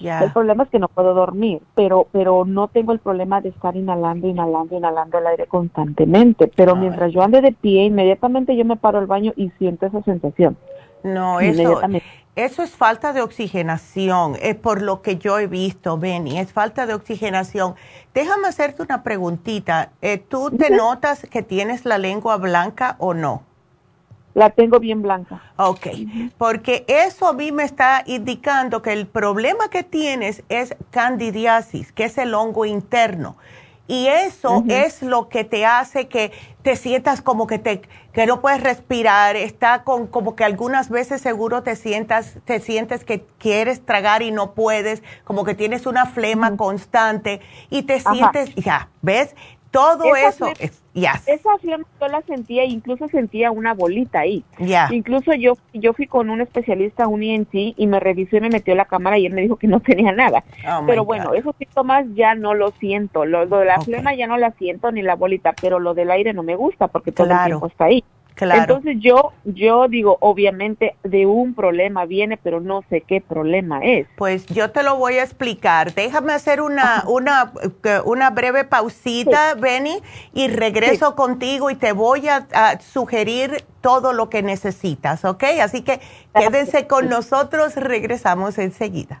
El problema es que no puedo dormir, pero pero no tengo el problema de estar inhalando, inhalando, inhalando el aire constantemente. Pero Ay. mientras yo ande de pie, inmediatamente yo me paro al baño y siento esa sensación. No, eso, Inmediatamente. Eso es falta de oxigenación, es por lo que yo he visto, Benny, es falta de oxigenación. Déjame hacerte una preguntita. Eh, ¿Tú te notas que tienes la lengua blanca o no? La tengo bien blanca. Ok, porque eso a mí me está indicando que el problema que tienes es candidiasis, que es el hongo interno. Y eso es lo que te hace que te sientas como que te que no puedes respirar, está con como que algunas veces seguro te sientas te sientes que quieres tragar y no puedes, como que tienes una flema constante y te Ajá. sientes ya, ¿ves? Todo eso, es- ya, Esa flema yo la sentía, incluso sentía una bolita ahí. ya. Incluso yo yo fui con un especialista, un ENT, y me revisó y me metió la cámara y él me dijo que no tenía nada. Oh, pero God. bueno, esos síntomas ya no lo siento. Lo, lo de la Ok. flema ya no la siento ni la bolita, pero lo del aire no me gusta porque todo Claro. el tiempo está ahí. Claro. Entonces yo, yo digo, obviamente de un problema viene, pero no sé qué problema es. Pues yo te lo voy a explicar. Déjame hacer una, una, una breve pausita, Benny, y regreso contigo y te voy a, a sugerir todo lo que necesitas, ¿ok? Así que quédense con nosotros, regresamos enseguida.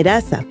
telomerasa.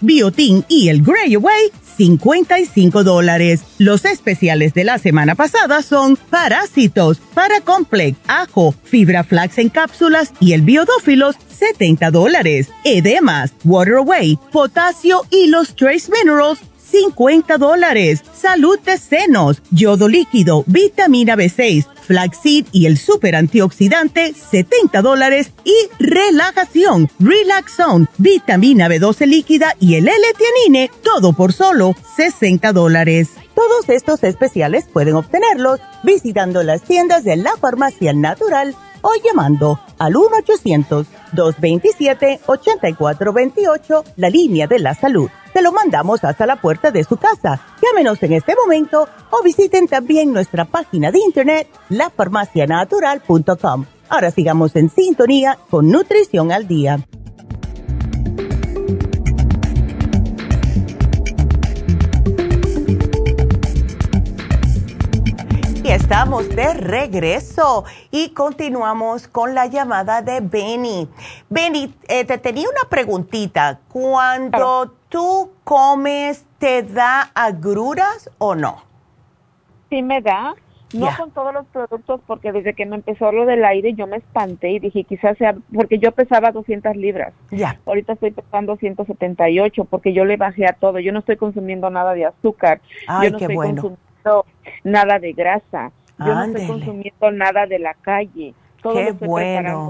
biotin y el Grey Away, 55 dólares. Los especiales de la semana pasada son parásitos, paracomplex, ajo, fibra flax en cápsulas y el biodófilos, 70 dólares. Edemas, water away, potasio y los trace minerals, 50 dólares. Salud de senos, yodo líquido, vitamina B6, flaxseed y el super antioxidante, 70 dólares. Y relajación, relaxone, vitamina B12 líquida y el L-Tianine, todo por solo 60 dólares. Todos estos especiales pueden obtenerlos visitando las tiendas de la farmacia natural o llamando al 1-800-227-8428, la línea de la salud. Se lo mandamos hasta la puerta de su casa. Llámenos en este momento o visiten también nuestra página de internet, lafarmacianatural.com. Ahora sigamos en sintonía con Nutrición al Día. Y estamos de regreso y continuamos con la llamada de Benny. Benny, eh, te tenía una preguntita. Cuando tú comes, ¿te da agruras o no? Sí me da, no con todos los productos, porque desde que me empezó lo del aire yo me espanté y dije quizás sea, porque yo pesaba 200 libras. Ya. Ahorita estoy pesando 178 porque yo le bajé a todo. Yo no estoy consumiendo nada de azúcar. Ay, yo no qué estoy bueno. consumiendo nada de grasa. Yo no estoy consumiendo nada de la calle. Todo Qué lo estoy bueno.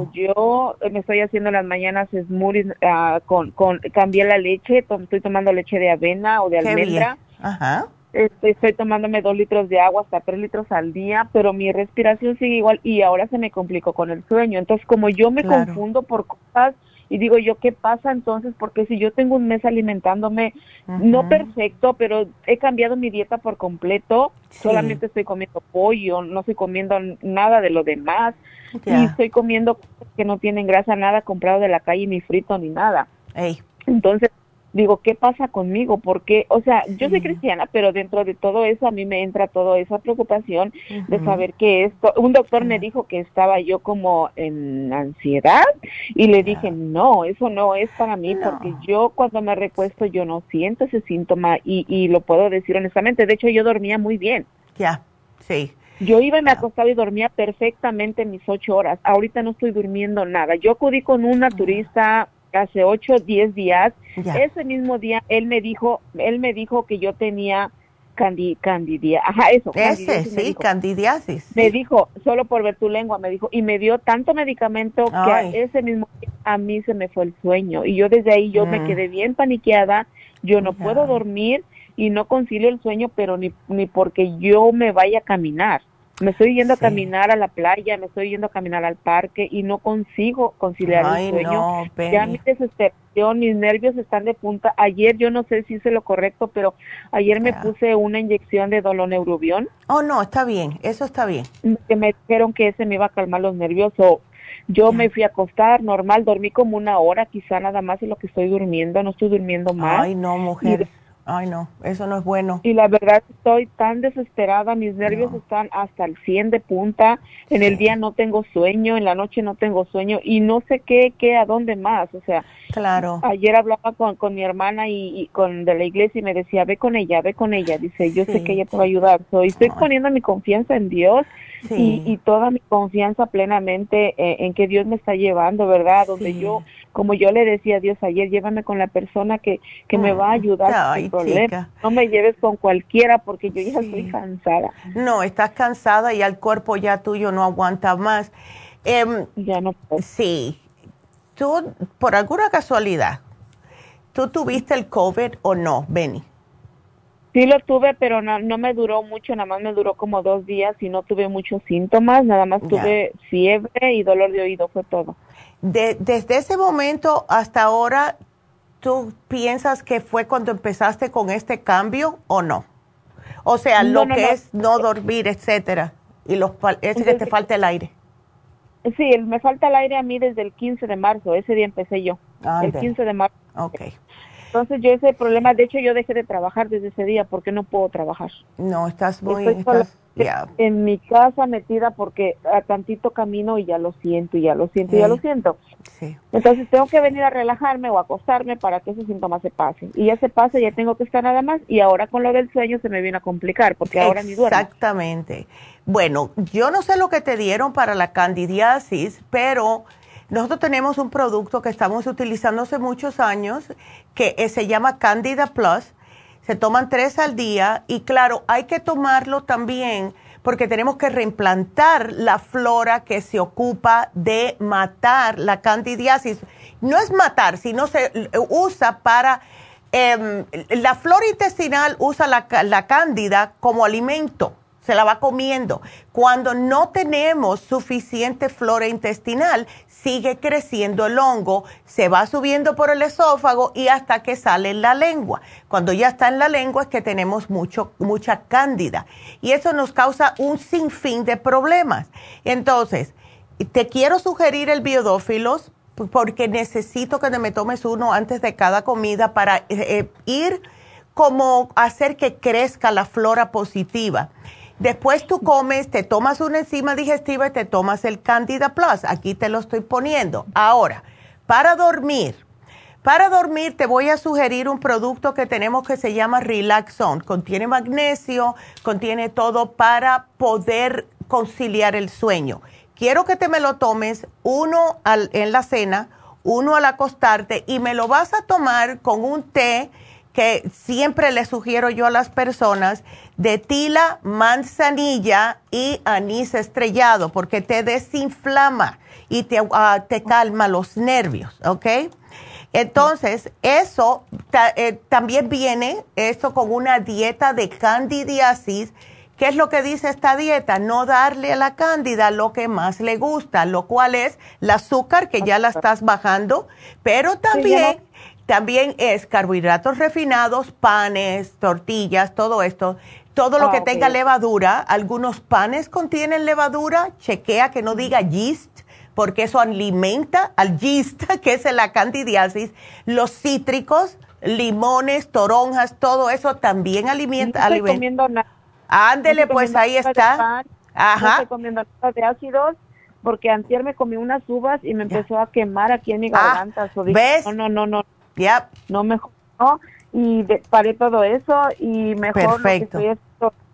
preparando yo. eh, Me estoy haciendo en las mañanas smoothies ah, con, con, cambié la leche. to- Estoy tomando leche de avena o de Qué almendra. bien. Ajá. Este, estoy tomándome dos litros de agua, hasta tres litros al día, pero mi respiración sigue igual y ahora se me complicó con el sueño. Entonces, como yo me Claro. confundo por cosas y digo yo, ¿qué pasa entonces? Porque si yo tengo un mes alimentándome, no perfecto, pero he cambiado mi dieta por completo, Sí. solamente estoy comiendo pollo, no estoy comiendo nada de lo demás y estoy comiendo cosas que no tienen grasa, nada comprado de la calle, ni frito, ni nada. Ey, Entonces, digo, ¿qué pasa conmigo? Porque, o sea, yo soy cristiana, pero dentro de todo eso a mí me entra toda esa preocupación de saber que esto, un doctor me dijo que estaba yo como en ansiedad y le dije, no, eso no es para mí No. porque yo cuando me recuesto yo no siento ese síntoma y, y lo puedo decir honestamente, de hecho yo dormía muy bien. ya. Sí. Yo iba y me acostaba y dormía perfectamente mis ocho horas. Ahorita no estoy durmiendo nada. Yo acudí con un naturista hace ocho, diez días. Ya. Ese mismo día él me dijo, él me dijo que yo tenía candi, candidia. Ajá, eso. Ese, candidiasis me sí, dijo. candidiasis. Me dijo, solo por ver tu lengua, me dijo, y me dio tanto medicamento que a ese mismo día a mí se me fue el sueño. Y yo desde ahí yo me Mm. quedé bien paniqueada, yo no Ya. puedo dormir y no concilio el sueño, pero ni, ni porque yo me vaya a caminar. Me estoy yendo Sí. a caminar a la playa, me estoy yendo a caminar al parque y no consigo conciliar Ay, el sueño. no, ya mi desesperación, mis nervios están de punta. Ayer yo no sé si hice lo correcto, pero ayer me puse una inyección de doloneurobión Oh, no, está bien. Eso está bien. que me dijeron que ese me iba a calmar los nervios o yo me fui a acostar normal, dormí como una hora quizá nada más de lo que estoy durmiendo, no estoy durmiendo más. Ay, no, mujer. Ay, no. Eso no es bueno. Y la verdad estoy tan desesperada, mis nervios No. están hasta el 100 de punta, en el día no tengo sueño, en la noche no tengo sueño y no sé qué, qué, a dónde más, o sea, Claro. ayer hablaba con, con mi hermana y, y con de la iglesia y me decía, ve con ella, ve con ella, dice, yo Sí. sé que ella te va a ayudar, so, y estoy Ay. poniendo mi confianza en Dios Sí. y, y toda mi confianza plenamente eh, en que Dios me está llevando, ¿verdad? Donde yo como yo le decía a Dios ayer, llévame con la persona que, que me va a ayudar Ay, el problema. chica. No me lleves con cualquiera porque yo ya estoy cansada. No, estás cansada y el cuerpo ya tuyo no aguanta más. Em, Ya no puedo. sí, tú, por alguna casualidad, ¿tú tuviste el COVID o no, Benny? Sí lo tuve, pero no, no me duró mucho, nada más me duró como dos días y no tuve muchos síntomas, nada más tuve fiebre y dolor de oído, fue todo. De- desde ese momento hasta ahora, ¿tú piensas que fue cuando empezaste con este cambio o no? O sea, lo no, que no. es no dormir, etcétera, y los es que te falta el aire. Sí, me falta el aire a mí desde el 15 de marzo, ese día empecé yo, Ah, el de- 15 de marzo. Ok. Entonces yo ese problema, de hecho yo dejé de trabajar desde ese día porque no puedo trabajar. No, estás muy, estás, en mi casa metida porque a tantito camino y ya lo siento, y ya lo siento, y ya lo siento. Sí. Entonces tengo que venir a relajarme o acostarme para que esos síntomas se pasen. Y ya se pasa, ya tengo que estar nada más. Y ahora con lo del sueño se me viene a complicar porque ahora ni duermo. Exactamente. Bueno, yo no sé lo que te dieron para la candidiasis, pero nosotros tenemos un producto que estamos utilizando hace muchos años que eh, se llama Candida Plus. Se toman tres al día y claro, hay que tomarlo también porque tenemos que reimplantar la flora que se ocupa de matar la candidiasis. No es matar, sino se eh, usa para... em, la flora intestinal usa la, la cándida como alimento, se la va comiendo. Cuando no tenemos suficiente flora intestinal, sigue creciendo el hongo, se va subiendo por el esófago y hasta que sale en la lengua. Cuando ya está en la lengua es que tenemos mucho, mucha cándida y eso nos causa un sinfín de problemas. Entonces, te quiero sugerir el biodófilos porque necesito que me tomes uno antes de cada comida para eh, eh, ir como hacer que crezca la flora positiva. Después tú comes, te tomas una enzima digestiva y te tomas el Candida Plus. Aquí te lo estoy poniendo. Ahora, para dormir, para dormir te voy a sugerir un producto que tenemos que se llama Relaxon. Contiene magnesio, contiene todo para poder conciliar el sueño. Quiero que te me lo tomes uno al- en la cena, uno al acostarte y me lo vas a tomar con un té que siempre le sugiero yo a las personas de tila, manzanilla y anís estrellado porque te desinflama y te, ah, te calma los nervios, ¿ok? Entonces, eso ta- eh, también viene esto con una dieta de candidiasis. ¿Qué es lo que dice esta dieta? No darle a la cándida lo que más le gusta, lo cual es el azúcar, que ya la estás bajando, pero también, también es carbohidratos refinados, panes, tortillas, todo esto. Todo lo Ah, que ok. tenga levadura, algunos panes contienen levadura, chequea que no diga yeast, porque eso alimenta al yeast, que es la candidiasis. Los cítricos, limones, toronjas, todo eso también alimenta. No estoy comiendo nada. Ándele, No pues ahí está. pan, No Ajá. estoy comiendo nada de ácidos porque antier me comí unas uvas y me empezó a quemar aquí en mi Ah, garganta. ¿ves? No, no, no, no, No mejor. no. Y de- paré todo eso y mejor lo que estoy es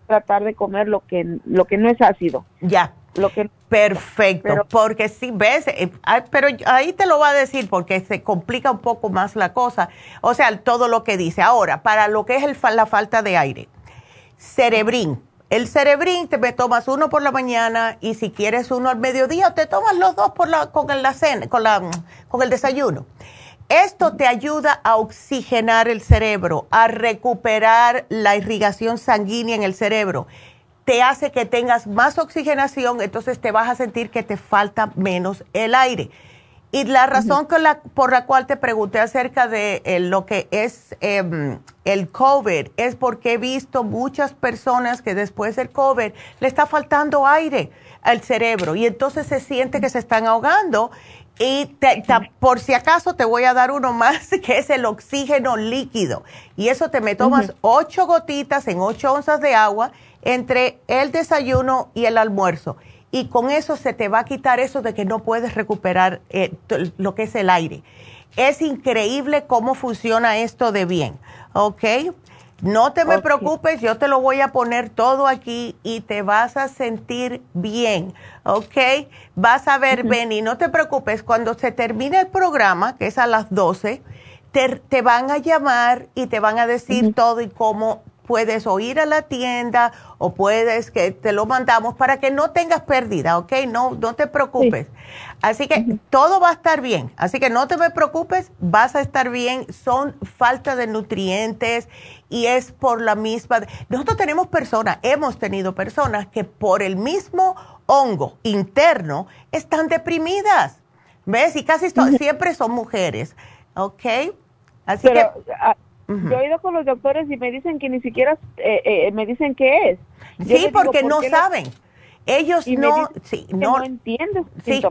tratar de comer lo que lo que no es ácido. ya. Lo que Perfecto, Pero- porque sí, ves, Eh, pero ahí te lo va a decir porque se complica un poco más la cosa. O sea, todo lo que dice. Ahora, para lo que es el, la falta de aire, cerebrín. El cerebrín te me tomas uno por la mañana y si quieres uno al mediodía, te tomas los dos por la, con, el, la cena, con, la, con el desayuno. Esto te ayuda a oxigenar el cerebro, a recuperar la irrigación sanguínea en el cerebro. Te hace que tengas más oxigenación, entonces te vas a sentir que te falta menos el aire. Y la razón con la- por la cual te pregunté acerca de eh, lo que es em, el COVID es porque he visto muchas personas que después del COVID le está faltando aire al cerebro y entonces se siente que se están ahogando. Y te- por si acaso te voy a dar uno más, que es el oxígeno líquido. Y eso te me tomas ocho gotitas en ocho onzas de agua entre el desayuno y el almuerzo. Y con eso se te va a quitar eso de que no puedes recuperar eh, lo que es el aire. Es increíble cómo funciona esto de bien, ¿ok? No te me preocupes, yo te lo voy a poner todo aquí y te vas a sentir bien, ¿ok? Vas a ver, Benny, no te preocupes, cuando se termine el programa, que es a las 12, te, van a llamar y te van a decir todo y cómo puedes o ir a la tienda o puedes que te lo mandamos para que no tengas pérdida, ¿ok? No, no te preocupes. Así que todo va a estar bien. Así que no te me preocupes, vas a estar bien. Son falta de nutrientes y es por la misma. Nosotros tenemos personas, hemos tenido personas que por el mismo hongo interno están deprimidas. ¿Ves? Y casi siempre son mujeres, ¿ok? Así que yo he ido con los doctores y me dicen que ni siquiera eh, eh, me dicen qué es. sí, porque no saben. Ellos no, sí, no, entienden sí,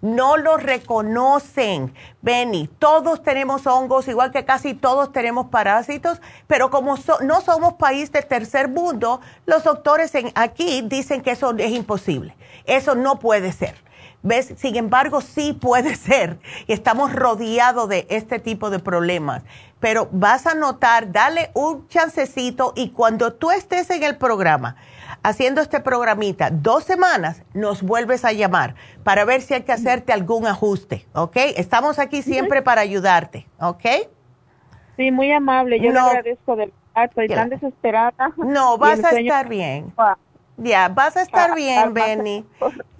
no lo reconocen. Benny, todos tenemos hongos, igual que casi todos tenemos parásitos, pero como no somos país de tercer mundo, los doctores en, aquí dicen que eso es imposible. Eso no puede ser. ¿Ves? Sin embargo, sí puede ser. Y estamos rodeados de este tipo de problemas. Pero vas a notar, dale un chancecito y cuando tú estés en el programa, haciendo este programita, dos semanas, nos vuelves a llamar para ver si hay que hacerte algún ajuste, ¿ok? Estamos aquí siempre para ayudarte, ¿ok? Sí, muy amable. Yo le agradezco del estoy tan desesperada. No, vas a estar bien. Ya, vas a estar bien, Benny.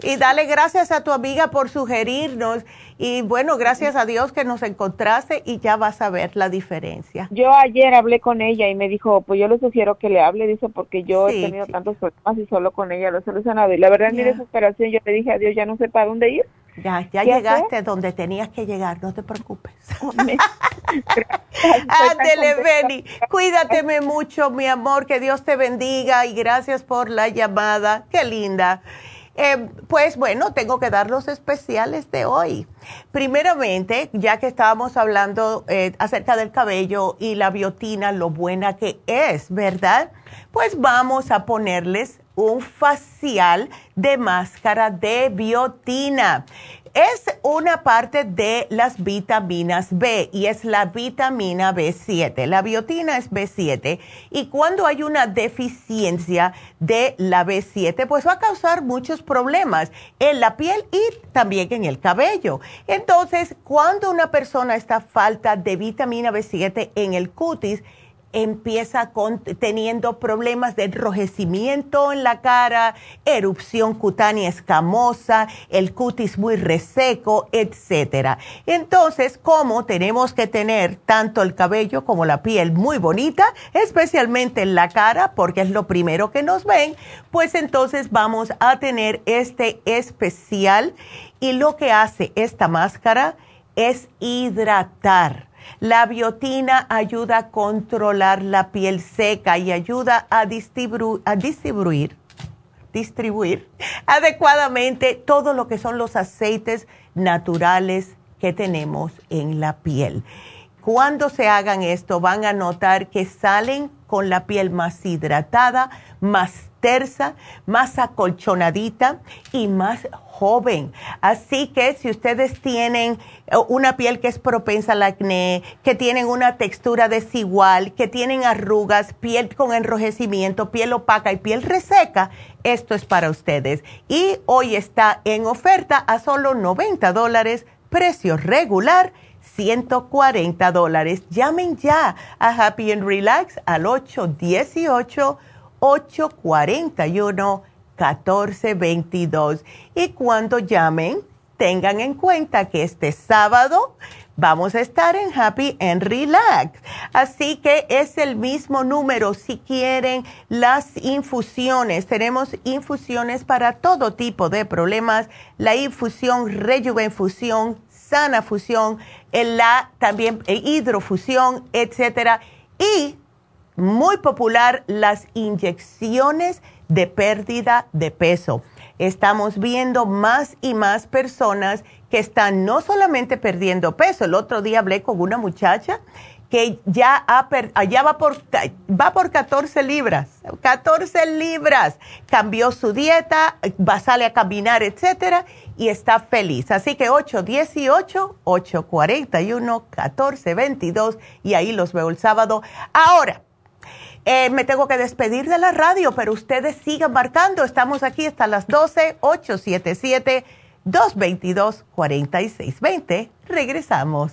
Y dale gracias a tu amiga por sugerirnos. Y bueno, gracias a Dios que nos encontraste y ya vas a ver la diferencia. Yo ayer hablé con ella y me dijo, pues yo le sugiero que le hable, dice, porque yo he tenido tantos problemas y solo con ella lo he solucionado. Y la verdad, en mi desesperación, yo le dije a Dios, ya no sé para dónde ir. Ya, ya llegaste a donde tenías que llegar, no te preocupes. Ándele, Benny. Cuídateme mucho, mi amor, que Dios te bendiga y gracias por la llamada. Qué linda. Eh, pues bueno, tengo que dar los especiales de hoy. Primeramente, ya que estábamos hablando eh, acerca del cabello y la biotina, lo buena que es, ¿verdad? Pues vamos a ponerles un facial de máscara de biotina. Es una parte de las vitaminas B y es la vitamina B7. La biotina es B7 y cuando hay una deficiencia de la B7, pues va a causar muchos problemas en la piel y también en el cabello. Entonces, cuando una persona está falta de vitamina B7 en el cutis, empieza con, teniendo problemas de enrojecimiento en la cara, erupción cutánea escamosa, el cutis muy reseco, etcétera. Entonces, como tenemos que tener tanto el cabello como la piel muy bonita, especialmente en la cara, porque es lo primero que nos ven, pues entonces vamos a tener este especial y lo que hace esta máscara es hidratar la biotina ayuda a controlar la piel seca y ayuda a, distribuir, distribuir adecuadamente todo lo que son los aceites naturales que tenemos en la piel. Cuando se hagan esto van a notar que salen con la piel más hidratada, más tersa, más acolchonadita y más joven. Así que si ustedes tienen eh, una piel que es propensa al acné, que tienen una textura desigual, que tienen arrugas, piel con enrojecimiento, piel opaca y piel reseca, esto es para ustedes. Y hoy está en oferta a solo 90 dólares, precio regular. 140 dólares. Llamen ya a Happy and Relax al 818 841-1422. Y cuando llamen, tengan en cuenta que este sábado vamos a estar en Happy and Relax. Así que es el mismo número si quieren las infusiones. Tenemos infusiones para todo tipo de problemas. La infusión Rejuvenfusión, Sana Fusión, la también hidrofusión, etcétera. Y muy popular las inyecciones de pérdida de peso. Estamos viendo más y más personas que están no solamente perdiendo peso. El otro día hablé con una muchacha que ya, ya va, por, va por 14 libras, 14 libras. Cambió su dieta, va, sale a caminar, etcétera, y está feliz. Así que 818-841-1422 y ahí los veo el sábado. Ahora, Eh, me tengo que despedir de la radio, pero ustedes sigan marcando. Estamos aquí hasta las 12, 877-222-4620. Regresamos.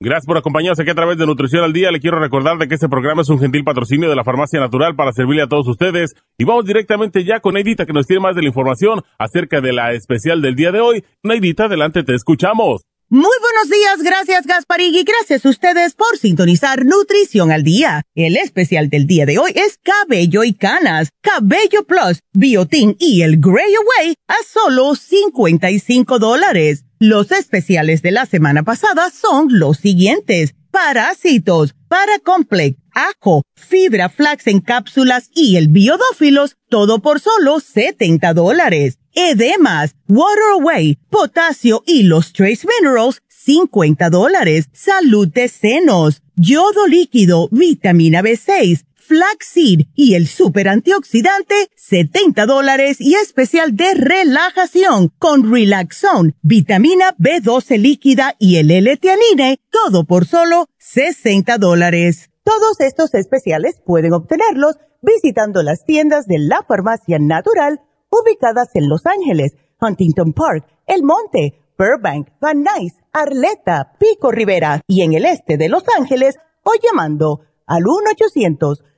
Gracias por acompañarnos aquí a través de Nutrición al Día. Le quiero recordar de que este programa es un gentil patrocinio de la Farmacia Natural para servirle a todos ustedes. Y vamos directamente ya con Neidita que nos tiene más de la información acerca de la especial del día de hoy. Neidita, adelante, te escuchamos. Muy buenos días, gracias Gasparín y gracias a ustedes por sintonizar Nutrición al Día. El especial del día de hoy es Cabello y Canas, Cabello Plus, Biotin y el Grey Away a solo 55 dólares. Los especiales de la semana pasada son los siguientes. Parásitos, Paracomplex, Ajo, Fibra Flax en cápsulas y el Biodófilos, todo por solo 70 dólares. Edemas, Water Away, Potasio y los Trace Minerals, 50 dólares. Salud de senos, Yodo líquido, Vitamina B6, flaxseed y el super antioxidante, 70 dólares y especial de relajación con Relaxone, vitamina B12 líquida y el l todo por solo 60 dólares. Todos estos especiales pueden obtenerlos visitando las tiendas de la farmacia natural ubicadas en Los Ángeles, Huntington Park, El Monte, Burbank, Van Nuys, Arleta, Pico Rivera y en el este de Los Ángeles o llamando al 1 800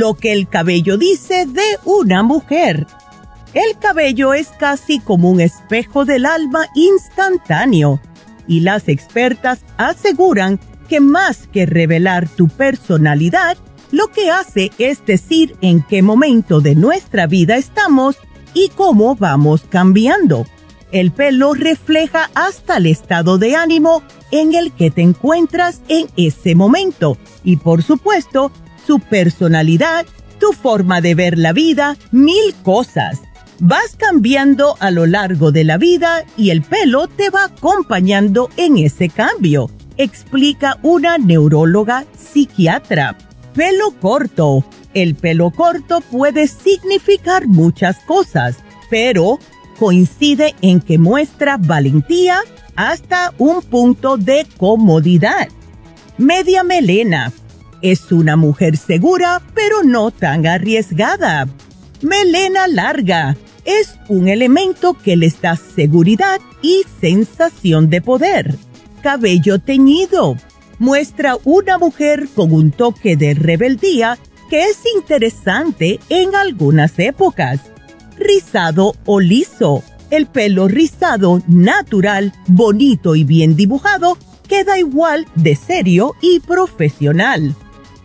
Lo que el cabello dice de una mujer. El cabello es casi como un espejo del alma instantáneo y las expertas aseguran que más que revelar tu personalidad, lo que hace es decir en qué momento de nuestra vida estamos y cómo vamos cambiando. El pelo refleja hasta el estado de ánimo en el que te encuentras en ese momento y por supuesto tu personalidad, tu forma de ver la vida, mil cosas. Vas cambiando a lo largo de la vida y el pelo te va acompañando en ese cambio, explica una neuróloga psiquiatra. Pelo corto. El pelo corto puede significar muchas cosas, pero coincide en que muestra valentía hasta un punto de comodidad. Media melena es una mujer segura, pero no tan arriesgada. Melena larga. Es un elemento que les da seguridad y sensación de poder. Cabello teñido. Muestra una mujer con un toque de rebeldía que es interesante en algunas épocas. Rizado o liso. El pelo rizado natural, bonito y bien dibujado queda igual de serio y profesional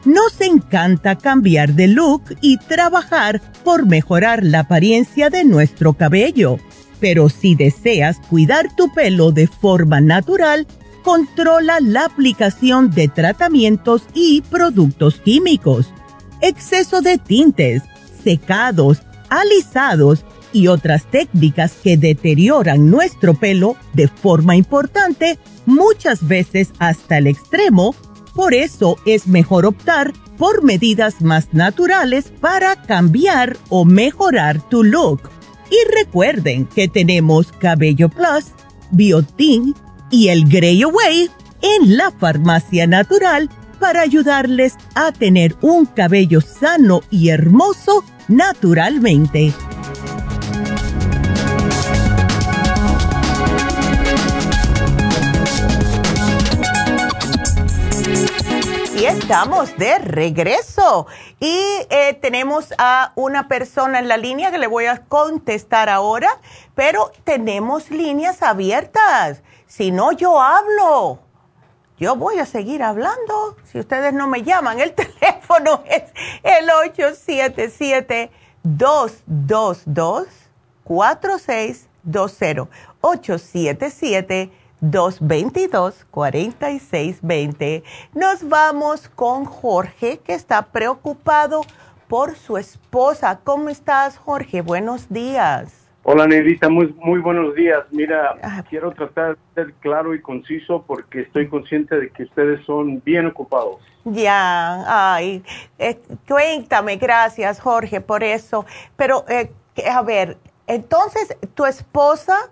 nos encanta cambiar de look y trabajar por mejorar la apariencia de nuestro cabello. Pero si deseas cuidar tu pelo de forma natural, controla la aplicación de tratamientos y productos químicos. Exceso de tintes, secados, alisados y otras técnicas que deterioran nuestro pelo de forma importante, muchas veces hasta el extremo. Por eso es mejor optar por medidas más naturales para cambiar o mejorar tu look. Y recuerden que tenemos Cabello Plus, Biotin y el Grey Away en la farmacia natural para ayudarles a tener un cabello sano y hermoso naturalmente. Estamos de regreso. Y eh, tenemos a una persona en la línea que le voy a contestar ahora, pero tenemos líneas abiertas. Si no, yo hablo. Yo voy a seguir hablando. Si ustedes no me llaman, el teléfono es el 877-222-4620. 877-222-4620. Nos vamos con Jorge, que está preocupado por su esposa. ¿Cómo estás, Jorge? Buenos días. Hola, Neidita, muy, muy buenos días. Mira, ah. quiero tratar de ser claro y conciso porque estoy consciente de que ustedes son bien ocupados. Ya, ay, eh, cuéntame, gracias, Jorge, por eso. Pero, eh, a ver, entonces, tu esposa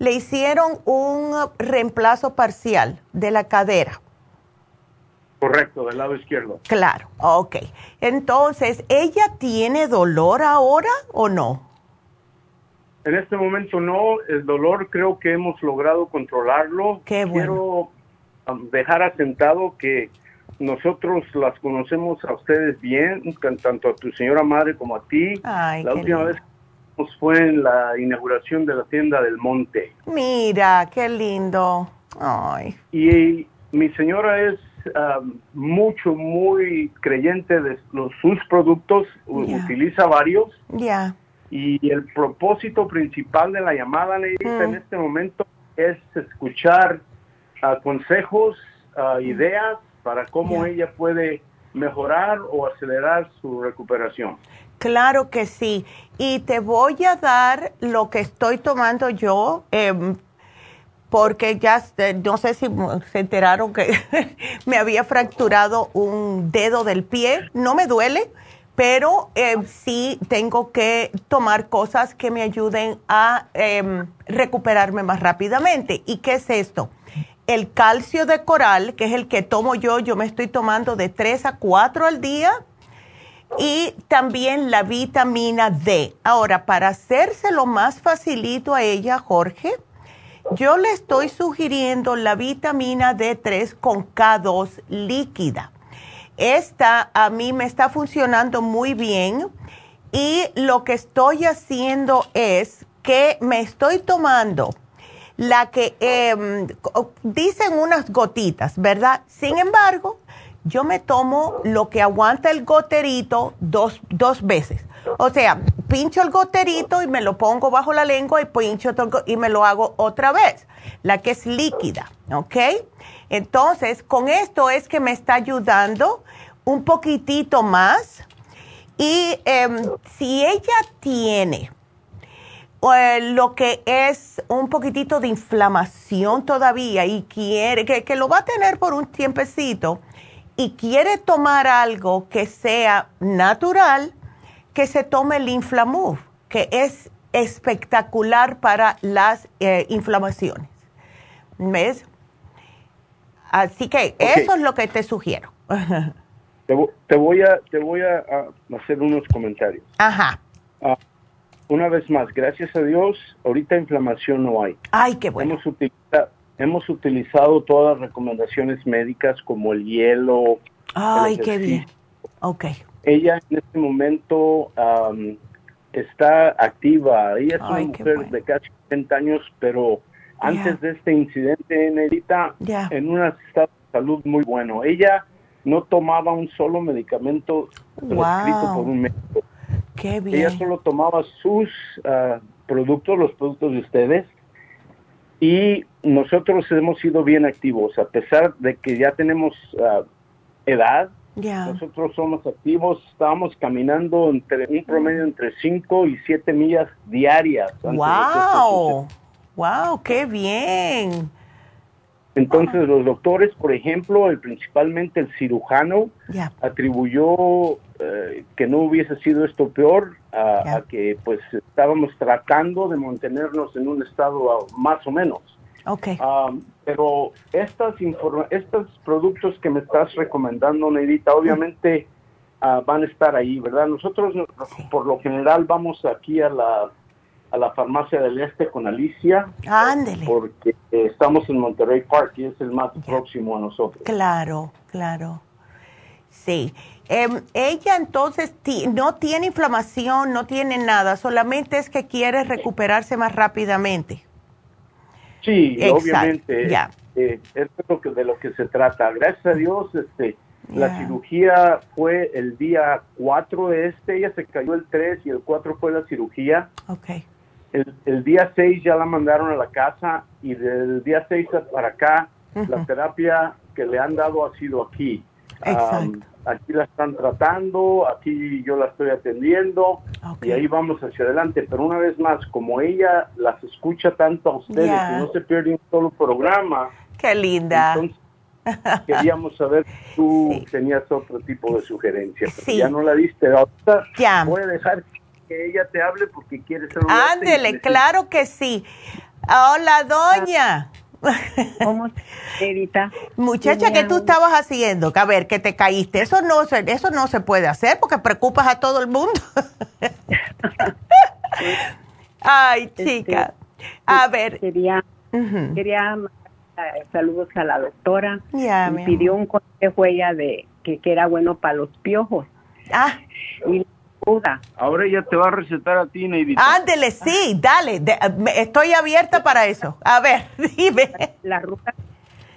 le hicieron un reemplazo parcial de la cadera. Correcto, del lado izquierdo. Claro, ok. Entonces, ¿ella tiene dolor ahora o no? En este momento no, el dolor creo que hemos logrado controlarlo. Qué bueno. Quiero um, dejar asentado que nosotros las conocemos a ustedes bien, tanto a tu señora madre como a ti. la última vez fue en la inauguración de la tienda del Monte. Mira, qué lindo. Ay. Y, mi señora es mucho, muy creyente de los, sus productos, utiliza varios. Ya. Y el propósito principal de la llamada, Neidita, en mm. este momento es escuchar uh, consejos, uh, ideas para cómo ella puede mejorar o acelerar su recuperación. Claro que sí. Y te voy a dar lo que estoy tomando yo, em, porque ya no sé si se enteraron que me había fracturado un dedo del pie. No me duele, pero eh, sí tengo que tomar cosas que me ayuden a em, recuperarme más rápidamente. ¿Y qué es esto? El calcio de coral, que es el que tomo yo, yo me estoy tomando de 3 a 4 al día. Y también la vitamina D. Ahora, para hacérselo más facilito a ella, Jorge, yo le estoy sugiriendo la vitamina D3 con K2 líquida esta a mí me está funcionando muy bien y lo que estoy haciendo es que me estoy tomando la que em, dicen unas gotitas, ¿verdad? Sin embargo, yo me tomo lo que aguanta el goterito dos, dos veces. O sea, pincho el goterito y me lo pongo bajo la lengua y pincho y me lo hago otra vez, la que es líquida, ¿ok? Entonces, con esto es que me está ayudando un poquitito más. Y em, si ella tiene eh, lo que es un poquitito de inflamación todavía y quiere, que, que, lo va a tener por un tiempecito, y quiere tomar algo que sea natural, que se tome el Inflamuf, que es espectacular para las eh, inflamaciones. ¿Ves? Así que eso es lo que te sugiero. Te, voy a te voy a, hacer unos comentarios. Ajá. Ah, una vez más, gracias a Dios, ahorita inflamación no hay. Ay, qué bueno. Hemos utilizado, hemos utilizado todas las recomendaciones médicas como el hielo. Ay, qué bien. Ok. Ella en este momento está activa. Ella es una mujer de casi 70 años, pero antes de este incidente, en en un estado de salud muy bueno. Ella no tomaba un solo medicamento prescrito por un médico. Qué bien. Ella solo tomaba sus uh, productos, los productos de ustedes, y nosotros hemos sido bien activos, a pesar de que ya tenemos ah, edad, nosotros somos activos, estábamos caminando entre un promedio entre 5 y 7 millas diarias. ¡Wow! ¡Wow! ¡Qué bien! Entonces los doctores, por ejemplo, el, principalmente el cirujano, atribuyó eh, que no hubiese sido esto peor a, que pues estábamos tratando de mantenernos en un estado más o menos. Okay. Um, pero estas estos productos que me estás recomendando, Neidita, obviamente uh, van a estar ahí, ¿verdad? Nosotros por lo general vamos aquí a la a la farmacia del este con Alicia. Ándele. Porque estamos en Monterrey Park y es el más próximo a nosotros. Claro, claro. Sí. Em, ella entonces no tiene inflamación, no tiene nada, solamente es que quiere recuperarse más rápidamente. Sí, obviamente. Ya. Eh, es lo que, de lo que se trata. Gracias a Dios, este, la cirugía fue el día 4 de este, ella se cayó el 3 y el 4 fue la cirugía. Okay. El, día 6 ya la mandaron a la casa y del día 6 para acá la terapia que le han dado ha sido aquí. Aquí la están tratando, aquí yo la estoy atendiendo y ahí vamos hacia adelante. Pero una vez más, como ella las escucha tanto a ustedes y no se pierde un solo programa. Qué linda. queríamos saber si tú tenías otro tipo de sugerencia. Ya no la diste. Ahorita ya. voy a dejar que ella te hable porque quiere saludarte. Ándele, claro que sí. Hola, doña. ¿Cómo Evita? Muchacha, ¿qué tú estabas haciendo? A ver, que te caíste. Eso no se, eso no se puede hacer porque preocupas a todo el mundo. Ay, este, chica. a ver. Quería, quería eh, saludos a la doctora. me pidió un consejo ella de que, que era bueno para los piojos. Ah. Y Ahora ella te va a recetar a ti, Neidita. Ándele, sí, dale. estoy abierta para eso. A ver, dime. La ruda,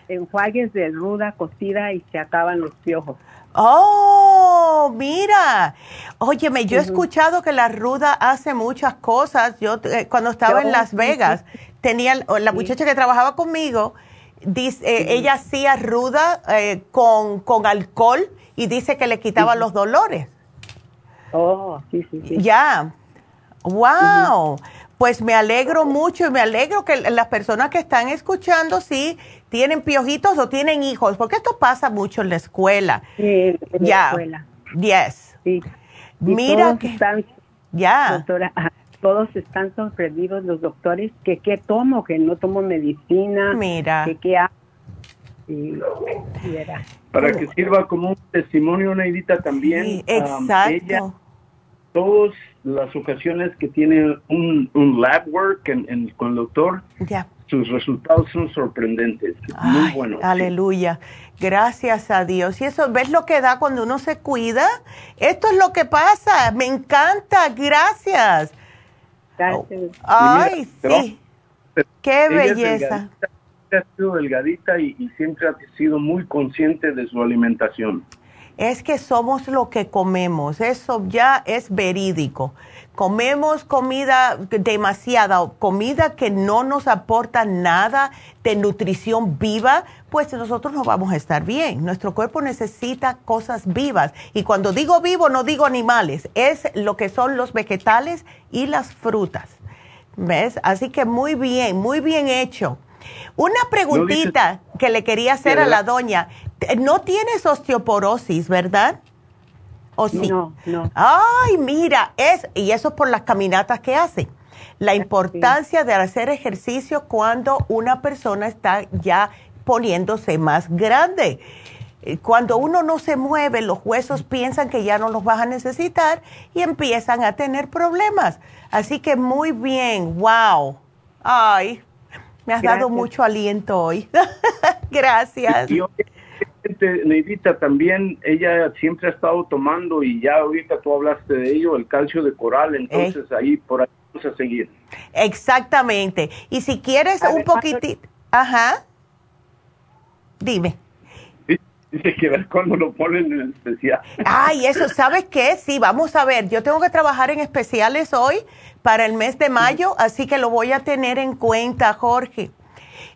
enjuagues de ruda cocida y se acaban los piojos. Oh, mira. Óyeme, yo he escuchado que la ruda hace muchas cosas. Yo eh, cuando estaba en Las Vegas, tenía la muchacha que trabajaba conmigo, dice, eh, ella hacía ruda eh, con, con alcohol y dice que le quitaba los dolores. Oh, sí, sí, sí. Ya. Wow. Pues me alegro mucho y me alegro que las personas que están escuchando sí tienen piojitos o tienen hijos, porque esto pasa mucho en la escuela. Sí, en la escuela. Yes. Sí. Mira que están, ya. Doctora, todos están sorprendidos los doctores que qué tomo, que no tomo medicina. Mira. Que qué hago. Para que sirva como un testimonio, Neidita, también. Sí, exacto todas las ocasiones que tiene un, un lab work en, con el doctor, sus resultados son sorprendentes. Muy buenos. Aleluya. Gracias a Dios. Y eso, ¿ves lo que da cuando uno se cuida? Esto es lo que pasa. Me encanta. Gracias. Gracias. Ay, sí. Qué belleza. ha sido delgadita y, y siempre ha sido muy consciente de su alimentación es que somos lo que comemos, eso ya es verídico. Comemos comida demasiada, comida que no nos aporta nada de nutrición viva, pues nosotros no vamos a estar bien. Nuestro cuerpo necesita cosas vivas. Y cuando digo vivo, no digo animales, es lo que son los vegetales y las frutas. ¿Ves? Así que muy bien, muy bien hecho. Una preguntita que le quería hacer a la doña. No tienes osteoporosis, ¿verdad? ¿O sí? No, no. Ay, mira, es, y eso es por las caminatas que hace. La importancia de hacer ejercicio cuando una persona está ya poniéndose más grande. Cuando uno no se mueve, los huesos piensan que ya no los vas a necesitar y empiezan a tener problemas. Así que muy bien, wow. Ay, me has dado mucho aliento hoy. Gracias. Y, Neidita, también ella siempre ha estado tomando y ya ahorita tú hablaste de ello, el calcio de coral, entonces ahí por ahí vamos a seguir. Exactamente. Y si quieres un poquitito, ajá, dime. Dice que ver cuándo lo ponen en especial. Ay, eso, ¿sabes qué? Sí, vamos a ver. Yo tengo que trabajar en especiales hoy para el mes de mayo, así que lo voy a tener en cuenta, Jorge.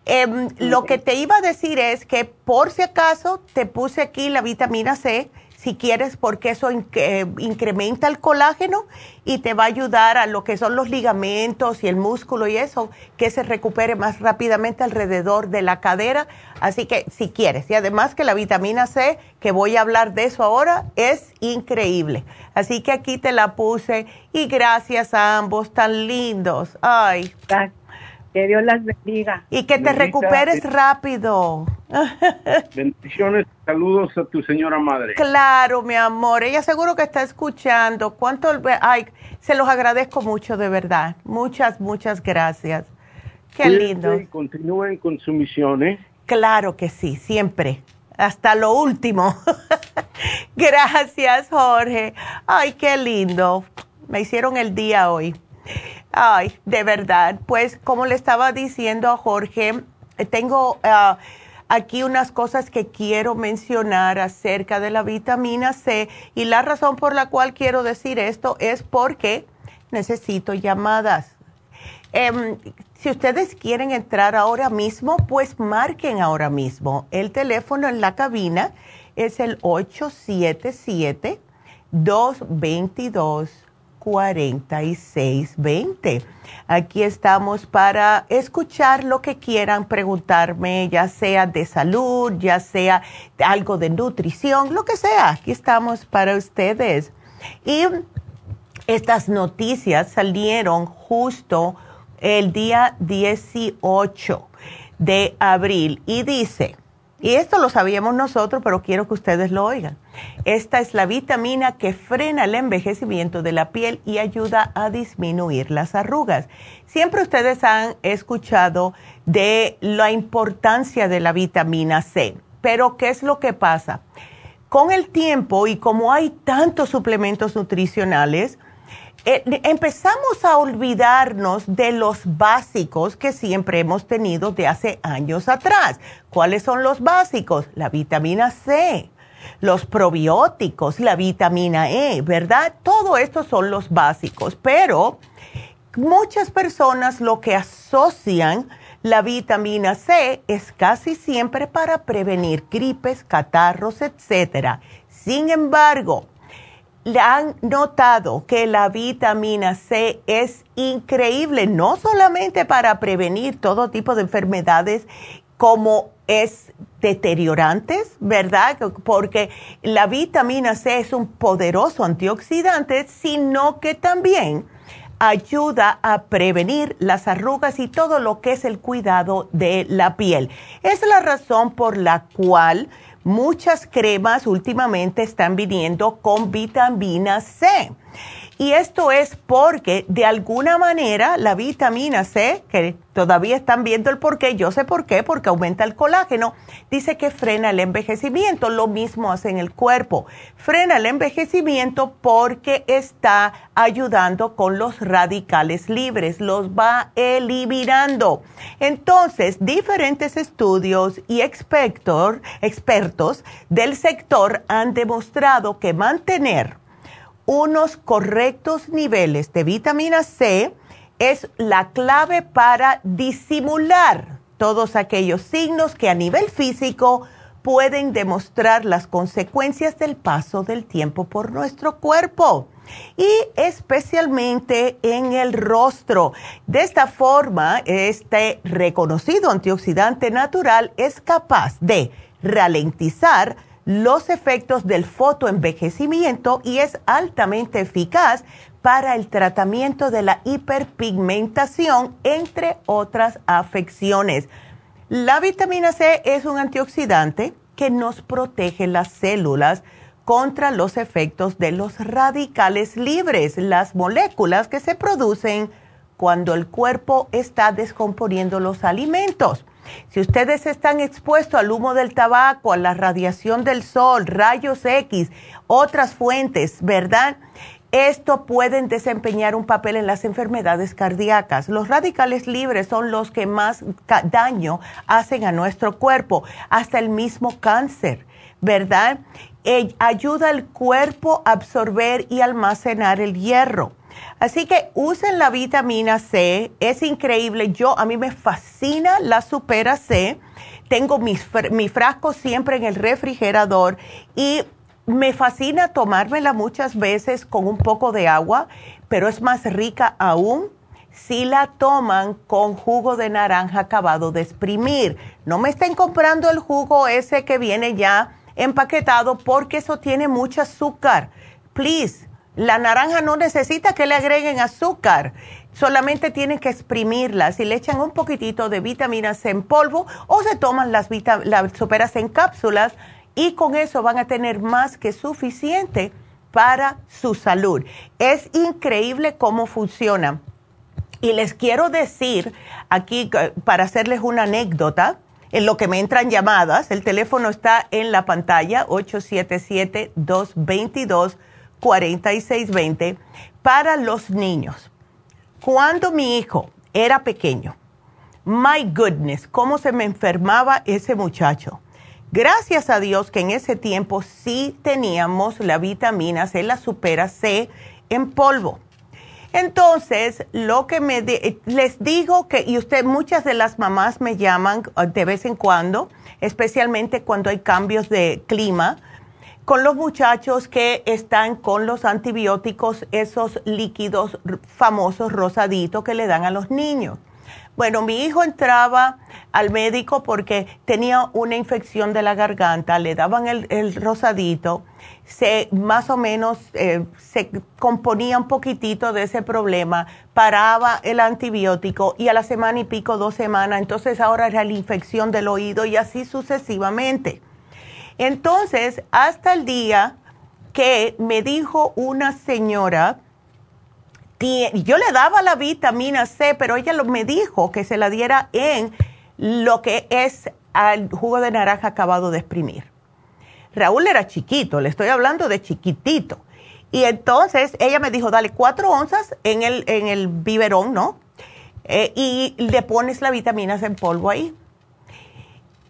Em, lo que te iba a decir es que por si acaso te puse aquí la vitamina C si quieres, porque eso incrementa el colágeno y te va a ayudar a lo que son los ligamentos y el músculo y eso, que se recupere más rápidamente alrededor de la cadera. Así que si quieres, y además que la vitamina C, que voy a hablar de eso ahora, es increíble. Así que aquí te la puse y gracias a ambos tan lindos. Ay. Que Dios las bendiga. Y que te recuperes rápido. Bendiciones, saludos a tu señora madre. Claro, mi amor, ella seguro que está escuchando. ¿Cuánto? Ay, se los agradezco mucho, de verdad. Muchas, muchas gracias. Qué lindo. Y continúen con su misión, ¿eh? Claro que sí, siempre. Hasta lo último. gracias, Jorge. Ay, qué lindo. Me hicieron el día hoy. Ay, de verdad. Pues como le estaba diciendo a Jorge, tengo ah, aquí unas cosas que quiero mencionar acerca de la vitamina C y la razón por la cual quiero decir esto es porque necesito llamadas. Em, si ustedes quieren entrar ahora mismo, pues marquen ahora mismo. El teléfono en la cabina es el 877 222 4620. Aquí estamos para escuchar lo que quieran preguntarme, ya sea de salud, ya sea algo de nutrición, lo que sea. Aquí estamos para ustedes. Y estas noticias salieron justo el día 18 de abril y dice, y esto lo sabíamos nosotros, pero quiero que ustedes lo oigan. Esta es la vitamina que frena el envejecimiento de la piel y ayuda a disminuir las arrugas. Siempre ustedes han escuchado de la importancia de la vitamina C, pero ¿qué es lo que pasa? Con el tiempo y como hay tantos suplementos nutricionales, eh, empezamos a olvidarnos de los básicos que siempre hemos tenido de hace años atrás. ¿Cuáles son los básicos? La vitamina C, los probióticos, la vitamina E, ¿verdad? Todo esto son los básicos, pero muchas personas lo que asocian la vitamina C es casi siempre para prevenir gripes, catarros, etc. Sin embargo, han notado que la vitamina C es increíble, no solamente para prevenir todo tipo de enfermedades como es deteriorantes, ¿verdad? Porque la vitamina C es un poderoso antioxidante, sino que también ayuda a prevenir las arrugas y todo lo que es el cuidado de la piel. Es la razón por la cual muchas cremas últimamente están viniendo con vitamina C. Y esto es porque de alguna manera la vitamina C, que todavía están viendo el por qué, yo sé por qué, porque aumenta el colágeno, dice que frena el envejecimiento. Lo mismo hace en el cuerpo. Frena el envejecimiento porque está ayudando con los radicales libres, los va eliminando. Entonces, diferentes estudios y expertos del sector han demostrado que mantener unos correctos niveles de vitamina C es la clave para disimular todos aquellos signos que a nivel físico pueden demostrar las consecuencias del paso del tiempo por nuestro cuerpo y especialmente en el rostro. De esta forma, este reconocido antioxidante natural es capaz de ralentizar los efectos del fotoenvejecimiento y es altamente eficaz para el tratamiento de la hiperpigmentación, entre otras afecciones. La vitamina C es un antioxidante que nos protege las células contra los efectos de los radicales libres, las moléculas que se producen cuando el cuerpo está descomponiendo los alimentos. Si ustedes están expuestos al humo del tabaco, a la radiación del sol, rayos X, otras fuentes, ¿verdad? Esto pueden desempeñar un papel en las enfermedades cardíacas. Los radicales libres son los que más daño hacen a nuestro cuerpo, hasta el mismo cáncer. ¿verdad? Eh, ayuda al cuerpo a absorber y almacenar el hierro. Así que usen la vitamina C, es increíble. Yo, a mí me fascina la Supera C. Tengo mi frasco siempre en el refrigerador y me fascina tomármela muchas veces con un poco de agua, pero es más rica aún si la toman con jugo de naranja acabado de exprimir. No me estén comprando el jugo ese que viene ya empaquetado porque eso tiene mucho azúcar. Please, la naranja no necesita que le agreguen azúcar, solamente tienen que exprimirla. Si le echan un poquitito de vitamina C en polvo o se toman las, las superas en cápsulas y con eso van a tener más que suficiente para su salud. Es increíble cómo funciona. Y les quiero decir aquí, para hacerles una anécdota, en lo que me entran llamadas, el teléfono está en la pantalla, 877-222-4620, para los niños. Cuando mi hijo era pequeño, my goodness, cómo se me enfermaba ese muchacho. Gracias a Dios que en ese tiempo sí teníamos la vitamina C, la supera C en polvo entonces, lo que me les digo que, y usted, muchas de las mamás me llaman uh, de vez en cuando, especialmente cuando hay cambios de clima, con los muchachos que están con los antibióticos, esos líquidos famosos rosaditos que le dan a los niños. Bueno, mi hijo entraba al médico porque tenía una infección de la garganta, le daban el rosadito se más o menos eh, se componía un poquitito de ese problema, paraba el antibiótico y a la semana y pico, dos semanas, entonces ahora era la infección del oído y así sucesivamente. Entonces, hasta el día que me dijo una señora, yo le daba la vitamina C, pero ella me dijo que se la diera en lo que es al jugo de naranja acabado de exprimir. Raúl era chiquito, le estoy hablando de chiquitito. Y entonces ella me dijo, dale cuatro onzas en el, en el biberón, ¿no? Eh, y le pones la vitaminas en polvo ahí.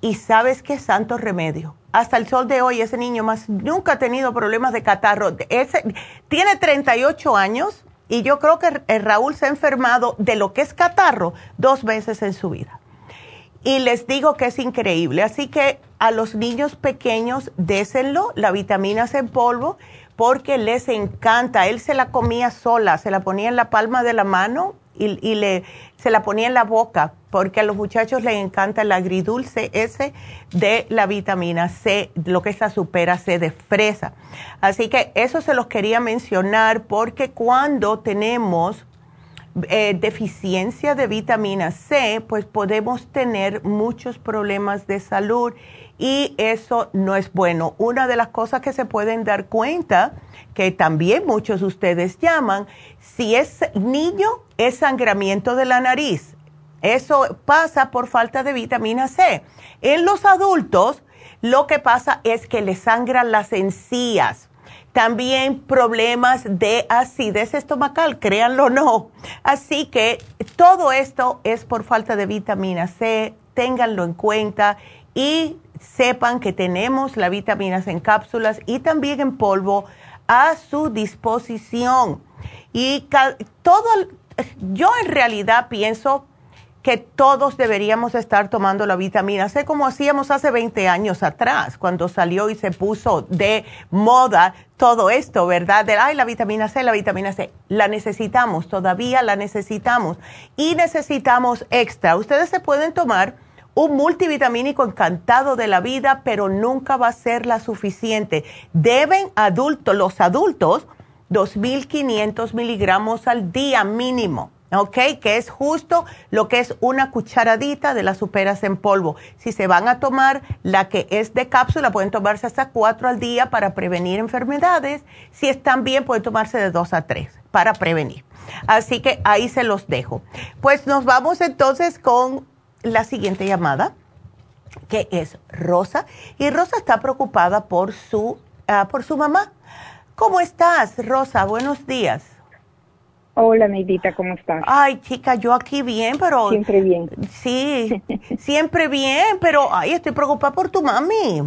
Y sabes qué santo remedio. Hasta el sol de hoy ese niño más nunca ha tenido problemas de catarro. Ese, tiene 38 años y yo creo que Raúl se ha enfermado de lo que es catarro dos veces en su vida. Y les digo que es increíble. Así que a los niños pequeños, désenlo, la vitamina C en polvo, porque les encanta. Él se la comía sola, se la ponía en la palma de la mano y, le, se la ponía en la boca, porque a los muchachos les encanta el agridulce ese de la vitamina C, lo que es supera C de fresa. Así que eso se los quería mencionar porque cuando tenemos eh, deficiencia de vitamina C, pues podemos tener muchos problemas de salud y eso no es bueno. Una de las cosas que se pueden dar cuenta, que también muchos de ustedes llaman, si es niño, es sangramiento de la nariz. Eso pasa por falta de vitamina C. En los adultos, lo que pasa es que le sangran las encías también problemas de acidez estomacal, créanlo o no. Así que todo esto es por falta de vitamina C, ténganlo en cuenta y sepan que tenemos las vitaminas en cápsulas y también en polvo a su disposición. Y todo, yo en realidad pienso que todos deberíamos estar tomando la vitamina C como hacíamos hace 20 años atrás, cuando salió y se puso de moda todo esto, ¿verdad? De, ay, la vitamina C, la vitamina C. La necesitamos, todavía la necesitamos. Y necesitamos extra. Ustedes se pueden tomar un multivitamínico encantado de la vida, pero nunca va a ser la suficiente. Deben adultos, los adultos, 2.500 miligramos al día mínimo ¿ok? Que es justo lo que es una cucharadita de las superas en polvo. Si se van a tomar la que es de cápsula, pueden tomarse hasta cuatro al día para prevenir enfermedades. Si están bien, pueden tomarse de dos a tres para prevenir. Así que ahí se los dejo. Pues nos vamos entonces con la siguiente llamada, que es Rosa. Y Rosa está preocupada por su, ah, por su mamá. ¿Cómo estás, Rosa? Buenos días. Hola, Neidita, ¿cómo estás? Ay, chica, yo aquí bien, pero... Siempre bien. Sí, siempre bien, pero ay, estoy preocupada por tu mami.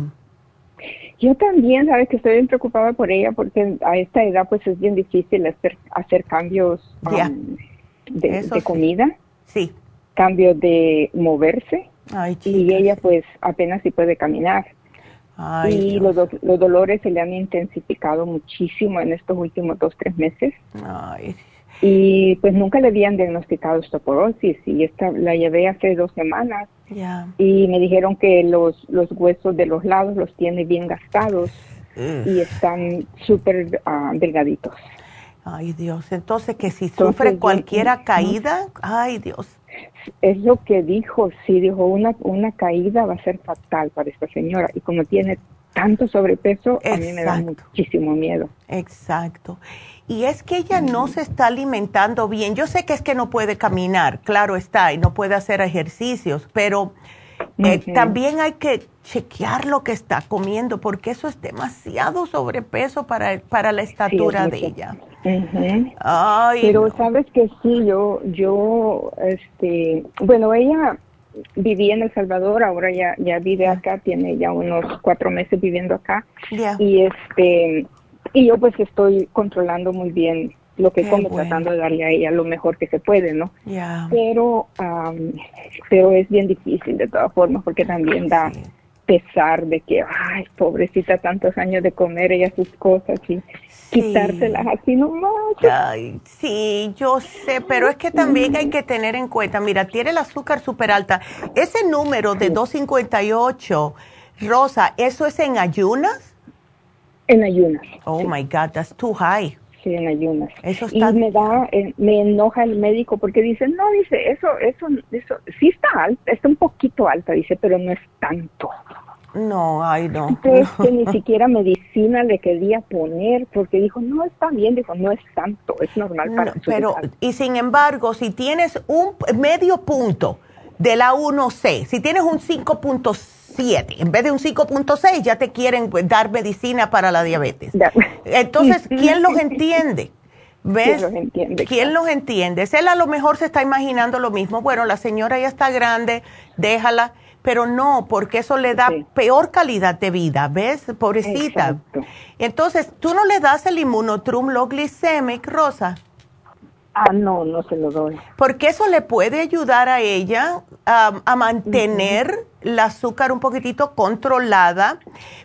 Yo también, sabes que estoy bien preocupada por ella porque a esta edad pues es bien difícil hacer, hacer cambios um, de, comida. Sí. Cambios de moverse. y ella pues apenas si puede caminar. y los, los dolores se le han intensificado muchísimo en estos últimos dos, tres meses. Ay, y pues nunca le habían diagnosticado osteoporosis y esta la llevé hace dos semanas y me dijeron que los, los huesos de los lados los tiene bien gastados y están súper uh, delgaditos. Ay Dios, entonces que si sufre cualquiera caída, ay Dios. Es lo que dijo, sí, dijo, una, una caída va a ser fatal para esta señora y como tiene tanto sobrepeso, a mí me da muchísimo miedo. Exacto. Y es que ella no se está alimentando bien. Yo sé que es que no puede caminar, claro está, y no puede hacer ejercicios, pero eh, también hay que chequear lo que está comiendo, porque eso es demasiado sobrepeso para, para la estatura de ella. pero sabes que sí, yo, yo, este, bueno, ella vivía en El Salvador, ahora ya, ya vive acá, tiene ya unos cuatro meses viviendo acá. Y este y yo pues estoy controlando muy bien lo que como, tratando de darle a ella lo mejor que se puede, ¿no? Pero, pero es bien difícil de todas formas porque también da pesar de que, ay, pobrecita, tantos años de comer ella sus cosas y quitárselas así nomás. Ay, sí, yo sé, pero es que también hay que tener en cuenta, mira, tiene el azúcar súper alta. Ese número de 258, Rosa, ¿eso es en ayunas? En ayunas. Oh my God, that's too high. Sí, en ayunas. Eso está... Y me da, eh, me enoja el médico porque dice, no, dice, eso, eso, eso, sí está alta, está un poquito alta, dice, pero no es tanto. No, ay, no. Entonces, que ni siquiera medicina le quería poner porque dijo, no, está bien, dijo, no es tanto, es normal para no, Pero, y sin embargo, si tienes un medio punto de la 1C, si tienes un 5.5, en vez de un 5.6 ya te quieren pues, dar medicina para la diabetes. Entonces, ¿quién los entiende? ¿Ves? ¿Quién los entiende? ¿Quién los entiende? Él a lo mejor se está imaginando lo mismo. Bueno, la señora ya está grande, déjala. Pero no, porque eso le da peor calidad de vida, ¿ves? Pobrecita. Entonces, ¿tú no le das el inmunotrum lo glicemic, Rosa? Ah, no, no se lo doy. Porque eso le puede ayudar a ella a mantener el azúcar un poquitito controlada,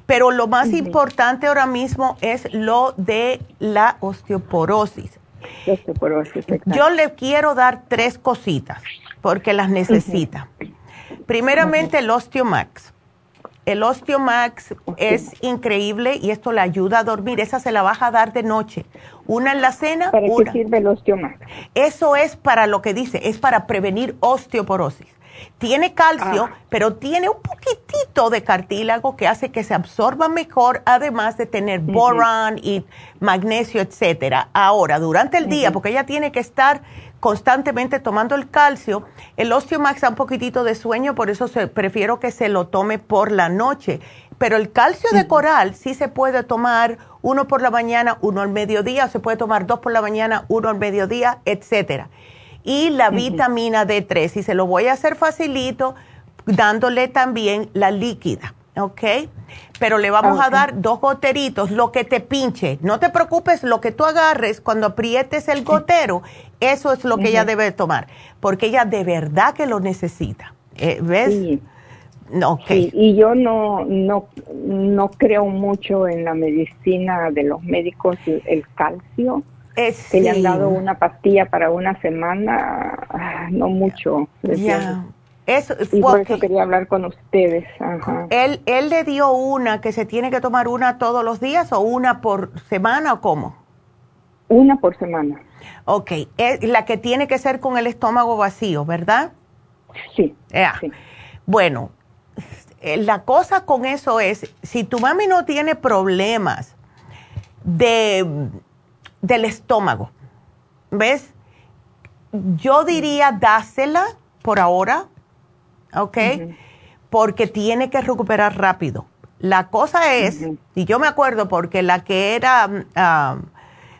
pero lo más importante ahora mismo es lo de la osteoporosis. Osteoporosis, Yo le quiero dar tres cositas porque las necesita. Primeramente el Osteomax. El Osteomax es increíble y esto le ayuda a dormir. Esa se la vas a dar de noche. Una en la cena. ¿Para qué sirve el Osteomax? Eso es para lo que dice, es para prevenir osteoporosis. Tiene calcio, ah. pero tiene un poquitito de cartílago que hace que se absorba mejor, además de tener boron y magnesio, etcétera. Ahora, durante el día, porque ella tiene que estar constantemente tomando el calcio, el Osteomax da un poquitito de sueño, por eso prefiero que se lo tome por la noche. Pero el calcio de coral sí se puede tomar uno por la mañana, uno al mediodía, o se puede tomar dos por la mañana, uno al mediodía, etcétera y la vitamina D3. Y se lo voy a hacer facilito dándole también la líquida, ¿ok? Pero le vamos a dar dos goteritos, lo que te pinche. No te preocupes, lo que tú agarres cuando aprietes el gotero, eso es lo que ella debe tomar, porque ella de verdad que lo necesita. Eh, ¿Ves? Sí. Okay. y yo no, no, no creo mucho en la medicina de los médicos, el calcio que le han dado una pastilla para una semana, ah, no mucho. Ya. Eso, y por eso quería hablar con ustedes. ¿Él, ¿Él le dio una que se tiene que tomar una todos los días o una por semana o cómo? Una por semana. Ok, es la que tiene que ser con el estómago vacío, ¿verdad? Sí. sí. Bueno, eh, la cosa con eso es, si tu mami no tiene problemas de del estómago. ¿Ves? Yo diría dásela por ahora, ¿ok? Porque tiene que recuperar rápido. La cosa es, y yo me acuerdo porque la que era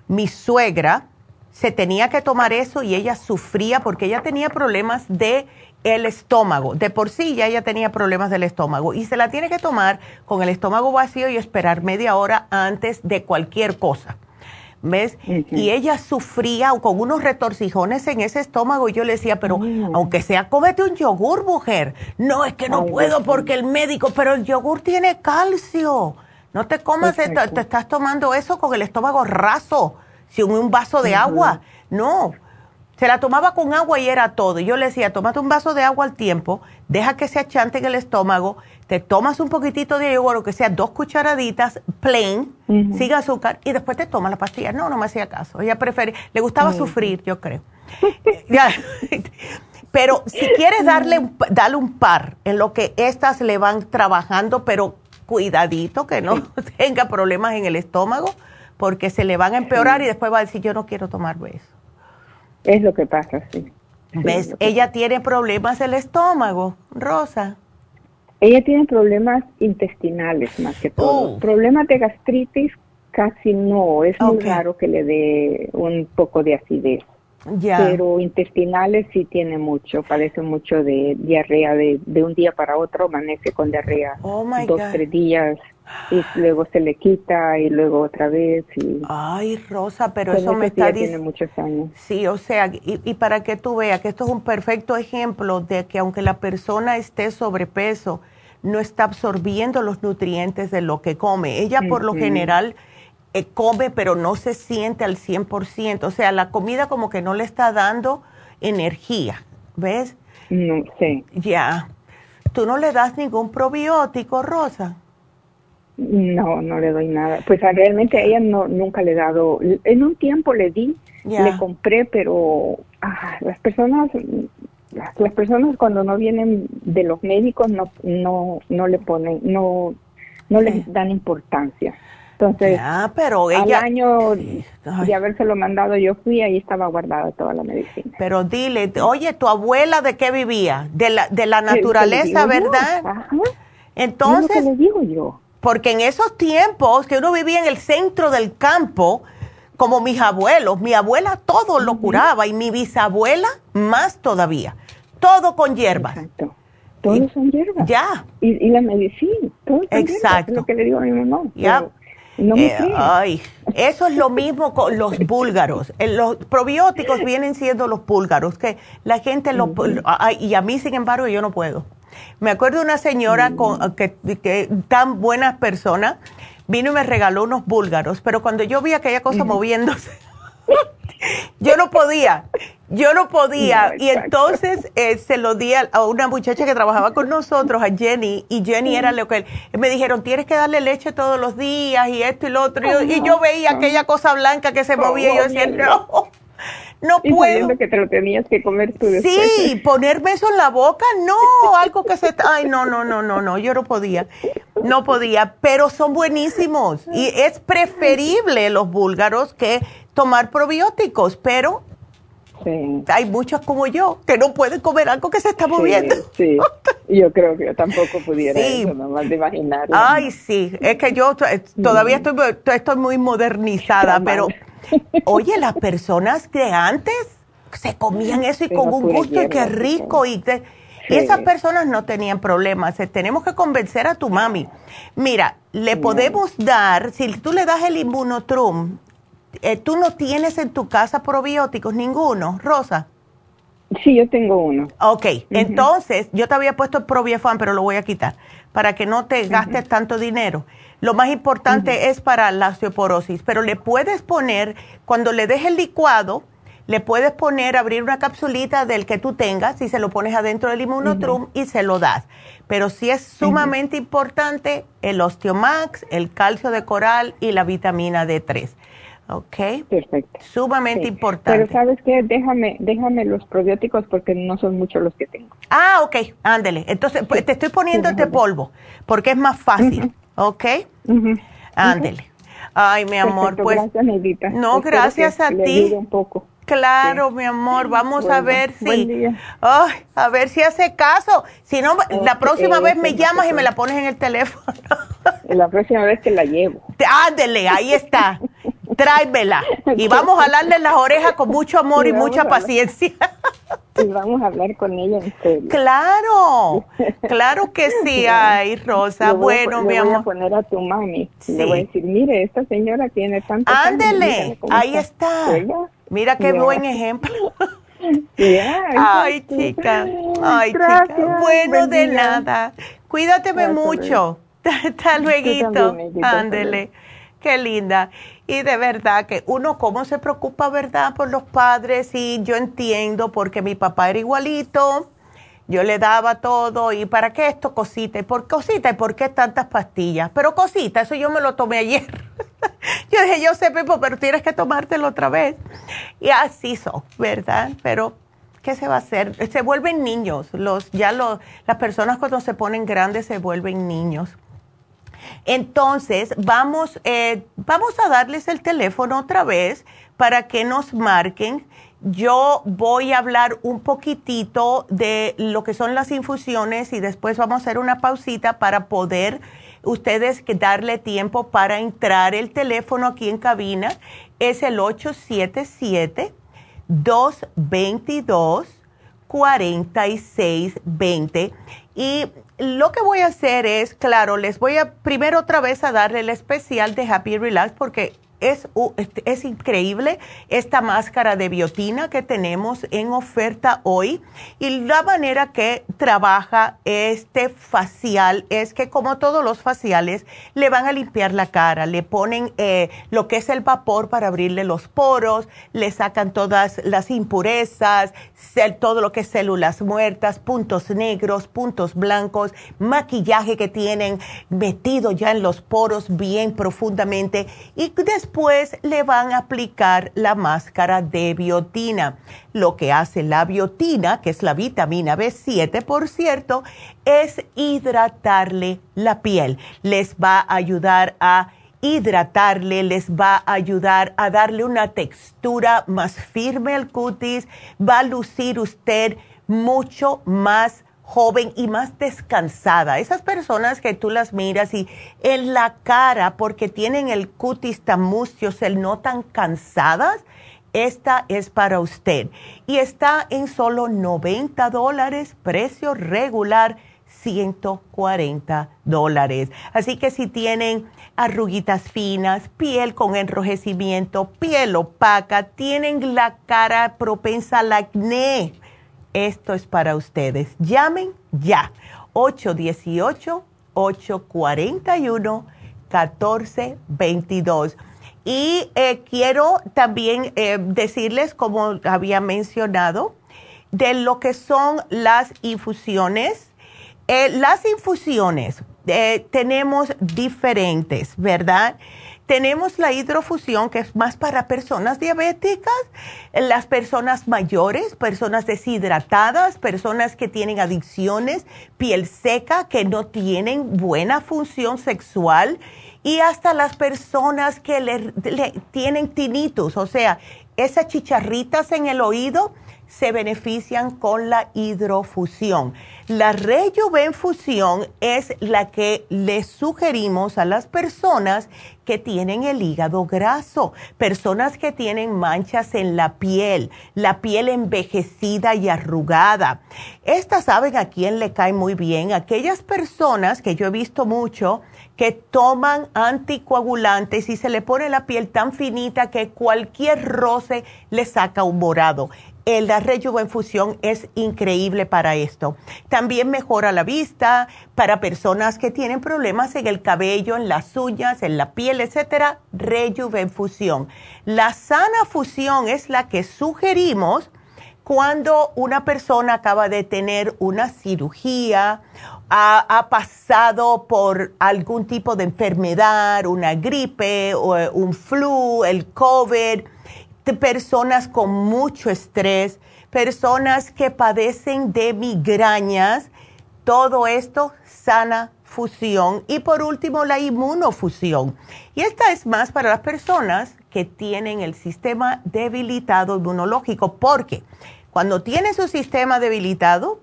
mi suegra, se tenía que tomar eso y ella sufría porque ella tenía problemas de el estómago. De por sí ya ella tenía problemas del estómago y se la tiene que tomar con el estómago vacío y esperar media hora antes de cualquier cosa. ¿Ves? Y ella sufría con unos retorcijones en ese estómago y yo le decía, pero aunque sea, cómete un yogur, mujer. No, es que no puedo porque el médico, pero el yogur tiene calcio. No te comas, te, te, estás tomando eso con el estómago raso, sin un vaso de agua. No, se la tomaba con agua y era todo. Y yo le decía, tómate un vaso de agua al tiempo, deja que se achante en el estómago, te tomas un poquitito de yogur, o que sea dos cucharaditas, plain, sin azúcar, y después te tomas la pastilla. No, no me hacía caso. Ella prefería, le gustaba sufrir, yo creo. pero si quieres darle un, darle un par en lo que estas le van trabajando, pero cuidadito que no tenga problemas en el estómago, porque se le van a empeorar y después va a decir, yo no quiero tomar eso. Es lo que pasa, sí. ¿Ves? Ella tiene problemas del estómago, Rosa. Ella tiene problemas intestinales más que todo. Oh. Problemas de gastritis casi no. Es muy raro que le dé un poco de acidez. Pero intestinales sí tiene mucho, padece mucho de diarrea, de, de un día para otro amanece con diarrea. Oh dos, tres días y luego se le quita y luego otra vez. Y Ay, Rosa, pero eso me está diciendo. muchos años. Sí, o sea, y, y, para que tú veas que esto es un perfecto ejemplo de que aunque la persona esté sobrepeso, no está absorbiendo los nutrientes de lo que come. Ella por lo general eh, come, pero no se siente al 100%. O sea, la comida como que no le está dando energía, ¿ves? No sé. Ya. ¿Tú no le das ningún probiótico, Rosa? No, no le doy nada. Pues realmente a ella no nunca le he dado. En un tiempo le di, le compré, pero ah, las personas, las, personas cuando no vienen de los médicos no no no le ponen, no no les dan importancia. Entonces, pero al año de habérselo mandado yo fui ahí estaba guardada toda la medicina. Pero dile, oye, tu abuela de qué vivía? De la de la naturaleza, ¿verdad? Entonces, le digo yo porque en esos tiempos que uno vivía en el centro del campo, como mis abuelos, mi abuela todo lo curaba y mi bisabuela más todavía, todo con hierbas. Exacto. Todo son hierbas. Ya. Y, la medicina, todo Exacto. es lo que le digo a mi mamá. Ya. No me eh, ay, eso es lo mismo con los búlgaros. Eh, los probióticos vienen siendo los búlgaros, que la gente lo... y a mí, sin embargo, yo no puedo. Me acuerdo de una señora con, que, tan buena persona, vino y me regaló unos búlgaros, pero cuando yo vi aquella cosa moviéndose, yo no podía, yo no podía. y entonces eh, se lo di a, una muchacha que trabajaba con nosotros, a Jenny, y Jenny era lo que me dijeron, tienes que darle leche todos los días y esto y lo otro. y yo veía aquella cosa blanca que se movía y yo decía, no no y puedo. que te lo tenías que comer tú después. Sí, ponerme eso en la boca, no, algo que se... Ay, no, no, no, no, no, yo no podía, no podía, pero son buenísimos y es preferible los búlgaros que tomar probióticos, pero Sí. Hay muchos como yo que no pueden comer algo que se está moviendo. Sí, yo creo que yo tampoco pudiera eso, nomás de imaginar. Ay, sí, es que yo todavía estoy, estoy muy modernizada, pero Oye, las personas de antes se comían eso y con un gusto y qué rico. Y esas personas no tenían problemas. Eh, tenemos que convencer a tu mami. Mira, le podemos dar, si tú le das el inmunotrum, eh, tú no tienes en tu casa probióticos ninguno, Rosa. Sí, yo tengo uno. Ok, entonces yo te había puesto Probiefan, pero lo voy a quitar para que no te gastes tanto dinero. Lo más importante es para la osteoporosis, pero le puedes poner, cuando le des el licuado, le puedes poner, abrir una capsulita del que tú tengas y se lo pones adentro del inmunotrum y se lo das. Pero sí es sumamente importante el osteomax, el calcio de coral y la vitamina D3. ¿Ok? Perfecto. Sumamente importante. Pero sabes qué, déjame, déjame los probióticos porque no son muchos los que tengo. Ah, ok, ándele. Entonces, pues, te estoy poniendo este polvo porque es más fácil. ¿Ok? Ándele. Ay, mi amor, pues. Gracias, No, gracias a ti. Un poco. Claro, mi amor, vamos a ver si. Ay, a ver si hace caso. Si no, la próxima vez me llamas y me la pones en el teléfono. la próxima vez que la llevo. Ándele, ahí está. Tráemela. Y vamos a jalarle las orejas con mucho amor y mucha paciencia. Y vamos a hablar con ella en serio. Claro, claro que sí, ay, Rosa. bueno, mi amor. Voy a poner a tu mami. Le voy a decir, mire, esta señora tiene tanto. Ándele, ahí está. Mira qué buen ejemplo. ay, chica. Ay, chica. Bueno, de nada. Cuídateme mucho. Hasta luego. Ándele. Qué linda. Y de verdad que uno cómo se preocupa, ¿verdad? Por los padres y yo entiendo porque mi papá era igualito. Yo le daba todo y para qué esto cosita y por cosita y por qué tantas pastillas. Pero cosita, eso yo me lo tomé ayer. yo dije, yo sé, Pepo, pero tienes que tomártelo otra vez. Y así son, ¿verdad? Pero ¿qué se va a hacer? Se vuelven niños. Los ya los las personas cuando se ponen grandes se vuelven niños. Entonces, vamos, eh, vamos a darles el teléfono otra vez para que nos marquen. Yo voy a hablar un poquitito de lo que son las infusiones y después vamos a hacer una pausita para poder ustedes darle tiempo para entrar. El teléfono aquí en cabina es el 877 222 4620 y lo que voy a hacer es, claro, les voy a primero otra vez a darle el especial de Happy Relax porque es, es, increíble esta máscara de biotina que tenemos en oferta hoy. Y la manera que trabaja este facial es que como todos los faciales le van a limpiar la cara, le ponen eh, lo que es el vapor para abrirle los poros, le sacan todas las impurezas, todo lo que es células muertas, puntos negros, puntos blancos, maquillaje que tienen metido ya en los poros bien profundamente y después le van a aplicar la máscara de biotina. Lo que hace la biotina, que es la vitamina B7, por cierto, es hidratarle la piel. Les va a ayudar a hidratarle, les va a ayudar a darle una textura más firme al cutis, va a lucir usted mucho más joven y más descansada. Esas personas que tú las miras y en la cara, porque tienen el cutis tan mustio, se notan cansadas, esta es para usted. Y está en solo 90 dólares, precio regular 140 dólares. Así que si tienen arruguitas finas, piel con enrojecimiento, piel opaca, tienen la cara propensa al acné, esto es para ustedes. Llamen ya. 818-841-1422. Y eh, quiero también eh, decirles, como había mencionado, de lo que son las infusiones. Eh, las infusiones tenemos diferentes, ¿verdad? Tenemos la hidrofusión, que es más para personas diabéticas, las personas mayores, personas deshidratadas, personas que tienen adicciones, piel seca, que no tienen buena función sexual y hasta las personas que le, tienen tinnitus, o sea, esas chicharritas en el oído se benefician con la hidrofusión. La rejuvenfusión es la que le sugerimos a las personas que tienen el hígado graso, personas que tienen manchas en la piel, la piel envejecida y arrugada. Estas saben a quién le cae muy bien, aquellas personas que yo he visto mucho que toman anticoagulantes y se le pone la piel tan finita que cualquier roce le saca un morado el la Rejuvenfusión es increíble para esto. También mejora la vista para personas que tienen problemas en el cabello, en las uñas, en la piel, etcétera. Rejuvenfusión. La sana fusión es la que sugerimos cuando una persona acaba de tener una cirugía, ha, ha, pasado por algún tipo de enfermedad, una gripe, o un flu, el COVID personas con mucho estrés, personas que padecen de migrañas, todo esto sana fusión y por último la inmunofusión. Y esta es más para las personas que tienen el sistema debilitado inmunológico, porque cuando tiene su sistema debilitado,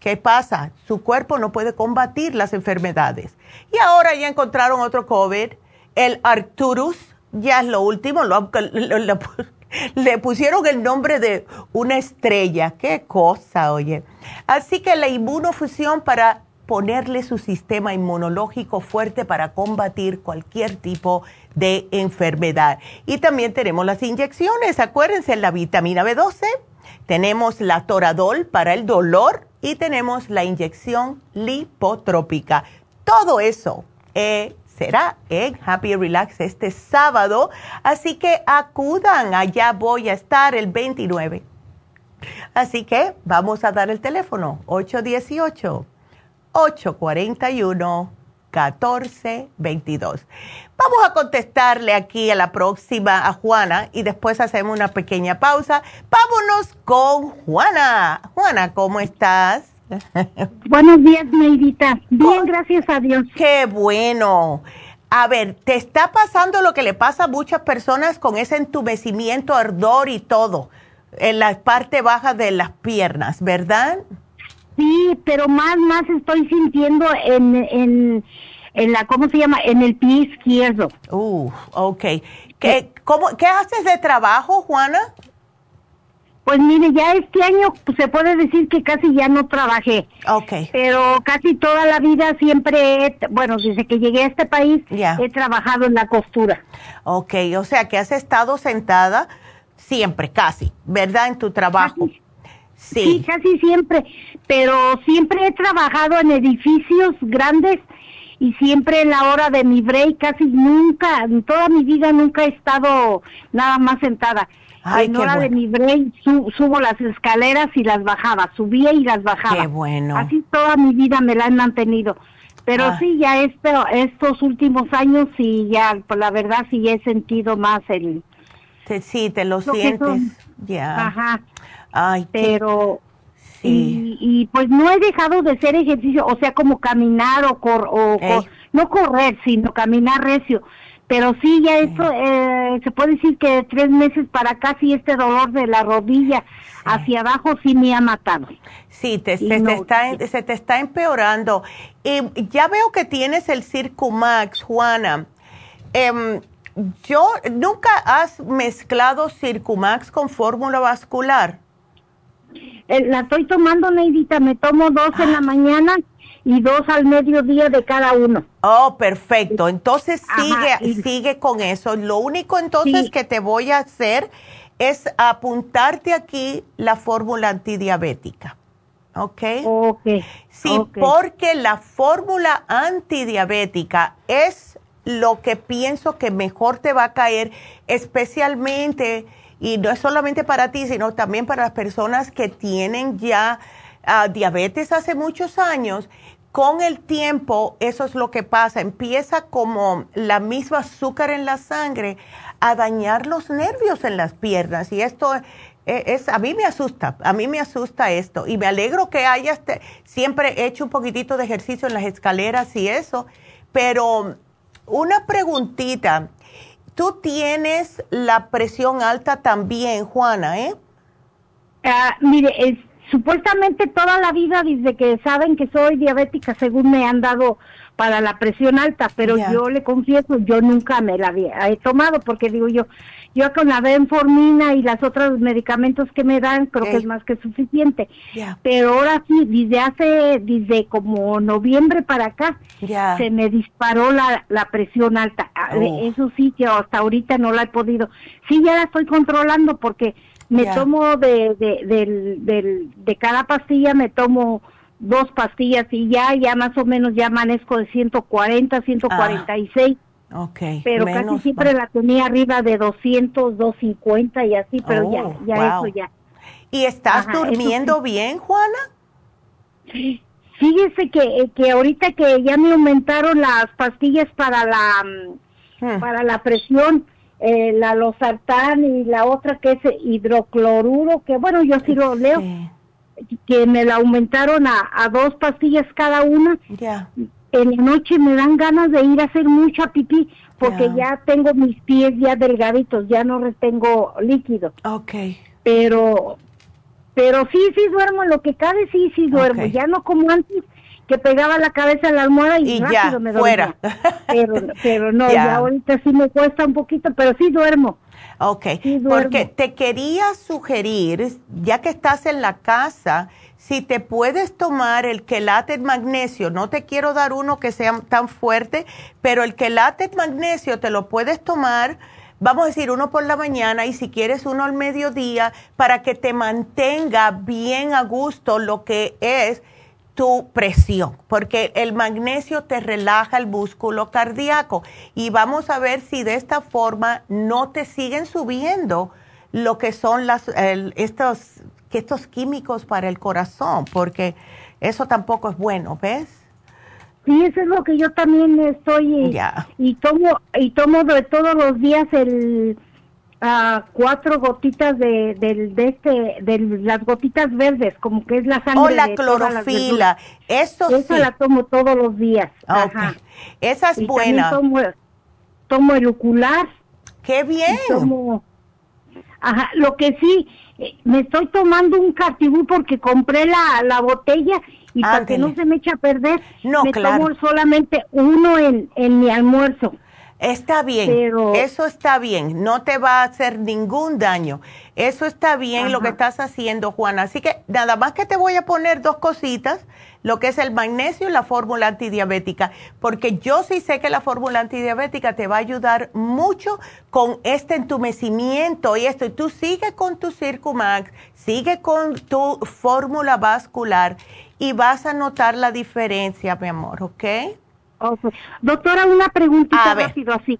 ¿qué pasa? Su cuerpo no puede combatir las enfermedades. Y ahora ya encontraron otro COVID, el Arcturus, ya es lo último, lo, Le pusieron el nombre de una estrella. Qué cosa, oye. Así que la inmunofusión para ponerle su sistema inmunológico fuerte para combatir cualquier tipo de enfermedad. Y también tenemos las inyecciones. Acuérdense, la vitamina B12, tenemos la Toradol para el dolor y tenemos la inyección lipotrópica. Todo eso eh, será en Happy Relax este sábado, así que acudan, allá voy a estar el 29. Así que vamos a dar el teléfono 818-841-1422. Vamos a contestarle aquí a la próxima a Juana y después hacemos una pequeña pausa. Vámonos con Juana. Juana, ¿cómo estás? Buenos días, Neidita. Bien, gracias a Dios. Qué bueno. A ver, ¿te está pasando lo que le pasa a muchas personas con ese entumecimiento, ardor y todo en la parte baja de las piernas, verdad? Sí, pero más, más estoy sintiendo en, en, en la, ¿cómo se llama? En el pie izquierdo. Uh, ok. ¿Qué, cómo, ¿Qué haces de trabajo, Juana? Pues mire, ya este año pues, se puede decir que casi ya no trabajé. Ok. Pero casi toda la vida siempre, he, bueno, desde que llegué a este país, he trabajado en la costura. Ok, o sea que has estado sentada siempre, casi, ¿verdad? En tu trabajo. sí. sí, casi siempre. Pero siempre he trabajado en edificios grandes y siempre en la hora de mi break, casi nunca, en toda mi vida nunca he estado nada más sentada en hora de mi break subo las escaleras y las bajaba, subía y las bajaba. Qué bueno. Así toda mi vida me la han mantenido. Pero ah. sí, ya estos últimos años sí, ya, pues la verdad sí he sentido más el... sí, te lo, sientes. Ya. Ajá. Ay, pero... Sí. Y, pues no he dejado de hacer ejercicio, o sea, como caminar o, cor, o no correr, sino caminar recio pero sí, ya eso eh, se puede decir que tres meses para casi este dolor de la rodilla hacia abajo sí me ha matado. Sí, te, se, te está, se te está empeorando. Y ya veo que tienes el Circumax, Juana. Em, yo, ¿nunca has mezclado Circumax con fórmula vascular? Eh, la estoy tomando, Neidita, me tomo dos en la ah. mañana y dos al mediodía de cada uno. Oh, perfecto. Entonces sigue, sigue con eso. Lo único entonces que te voy a hacer es apuntarte aquí la fórmula antidiabética. ¿Ok? Ok. Sí, porque la fórmula antidiabética es lo que pienso que mejor te va a caer, especialmente, y no es solamente para ti, sino también para las personas que tienen ya ah, diabetes hace muchos años con el tiempo, eso es lo que pasa, empieza como la misma azúcar en la sangre a dañar los nervios en las piernas y esto es, a mí me asusta, a mí me asusta esto y me alegro que hayas siempre hecho un poquitito de ejercicio en las escaleras y eso, pero una preguntita, tú tienes la presión alta también, Juana, ¿eh? Ah, mire, es supuestamente toda la vida, desde que saben que soy diabética, según me han dado para la presión alta, pero yo le confieso, yo nunca me la había, he tomado, porque digo yo, yo con la benformina y las otros medicamentos que me dan, creo que es más que suficiente. Pero ahora sí, desde hace, desde como noviembre para acá, se me disparó la, la presión alta. Ah, oh. Eso sí que hasta ahorita no la he podido. Sí, ya la estoy controlando porque me tomo de, de, de, cada pastilla, me tomo dos pastillas y ya, ya más o menos ya amanezco de 140, 146. Ah, ok. Pero casi siempre la tenía arriba de 200, 250 y así, pero ya, oh, ya eso ya. ¿Y estás durmiendo bien, Juana? Fíjese que, que ahorita que ya me aumentaron las pastillas para la, mm, hmm. para la presión, eh, la losartán y la otra que es hidrocloruro, que bueno, yo sí lo leo, que me la aumentaron a, a dos pastillas cada una. En la noche me dan ganas de ir a hacer mucha pipí porque ya tengo mis pies ya delgaditos, ya no retengo líquido. Okay. Pero pero sí, sí duermo, lo que cabe sí, sí duermo, ya no como antes que pegaba la cabeza en la almohada y, rápido me dormía. fuera. Pero, pero no, ya ahorita sí me cuesta un poquito, pero sí duermo. Ok, porque te quería sugerir, ya que estás en la casa, si te puedes tomar el quelate magnesio, no te quiero dar uno que sea tan fuerte, pero el quelate magnesio te lo puedes tomar, vamos a decir, uno por la mañana y si quieres uno al mediodía, para que te mantenga bien a gusto lo que es tu presión, porque el magnesio te relaja el músculo cardíaco y vamos a ver si de esta forma no te siguen subiendo lo que son las, estos, estos químicos para el corazón, porque eso tampoco es bueno, ¿ves? Sí, eso es lo que yo también estoy y tomo y tomo de todos los días el cuatro gotitas de, de, este, de las gotitas verdes, como que es la sangre. O la clorofila, eso sí. Esa la tomo todos los días. Ajá. Esa es buena. Tomo, tomo, el ocular. ¡Qué bien! Tomo, ajá, lo que sí, eh, me estoy tomando un cartibú porque compré la, la botella y para que no se me eche a perder, no, me tomo solamente uno en, en mi almuerzo. Está bien, eso está bien, no te va a hacer ningún daño. Eso está bien lo que estás haciendo, Juana. Así que nada más que te voy a poner dos cositas, lo que es el magnesio y la fórmula antidiabética, porque yo sí sé que la fórmula antidiabética te va a ayudar mucho con este entumecimiento y esto. Y tú sigue con tu Circumax, sigue con tu fórmula vascular y vas a notar la diferencia, mi amor, ¿ok? Doctora, una preguntita rápido así.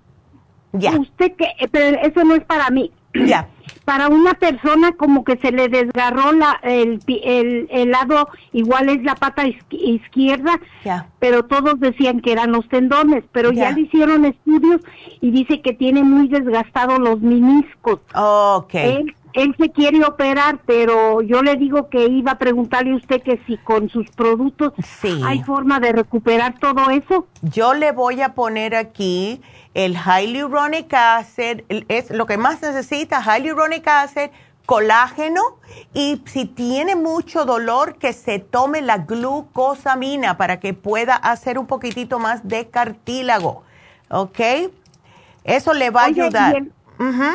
Ya. Usted que, eh, pero eso no es para mí. Ya. Para una persona como que se le desgarró la, el, el, lado, igual es la pata izquierda, ya. pero todos decían que eran los tendones, pero ya. le hicieron estudios y dice que tiene muy desgastados los meniscos. Ok él se quiere operar, pero yo le digo que iba a preguntarle a usted que si con sus productos hay forma de recuperar todo eso. Yo le voy a poner aquí el hyaluronic acid, es lo que más necesita, hyaluronic acid, colágeno y si tiene mucho dolor que se tome la glucosamina para que pueda hacer un poquitito más de cartílago, ¿ok? Eso le va a ayudar.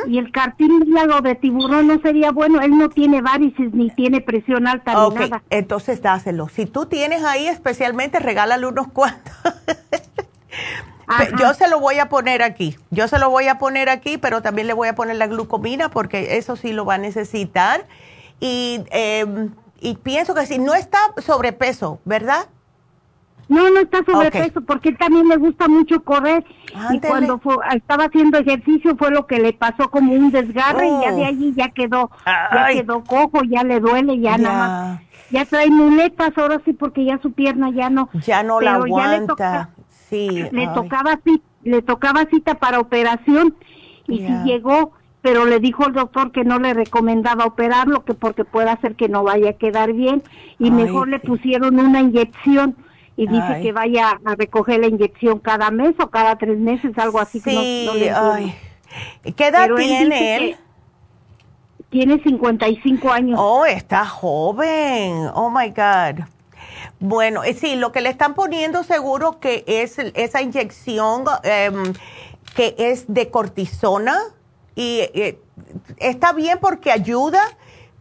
Y el cartílago de tiburón no sería bueno, él no tiene varices ni tiene presión alta ni nada. Entonces dáselo. Si tú tienes ahí especialmente, regálale unos cuantos. Yo se lo voy a poner aquí. Yo se lo voy a poner aquí, pero también le voy a poner la glucomina porque eso sí lo va a necesitar. Y, em, y pienso que si no está sobrepeso, ¿verdad? No, no está sobrepeso porque él también le gusta mucho correr y cuando estaba haciendo ejercicio fue lo que le pasó como un desgarre y ya de oh. allí ya quedó, ya quedó cojo, ya le duele, ya, nada más. Ya trae muletas ahora sí porque ya su pierna ya no. Ya no la aguanta. sí. Le tocaba le tocaba cita para operación y si llegó, pero le dijo el doctor que no le recomendaba operarlo que porque puede hacer que no vaya a quedar bien y mejor le pusieron una inyección y dice que vaya a recoger la inyección cada mes o cada tres meses, algo así. Sí, ay. ¿Qué edad tiene él? Tiene 55 años. Oh, está joven. Oh, my God. Bueno, eh, sí, lo que le están poniendo seguro que es esa inyección em, que es de cortisona y eh, está bien porque ayuda,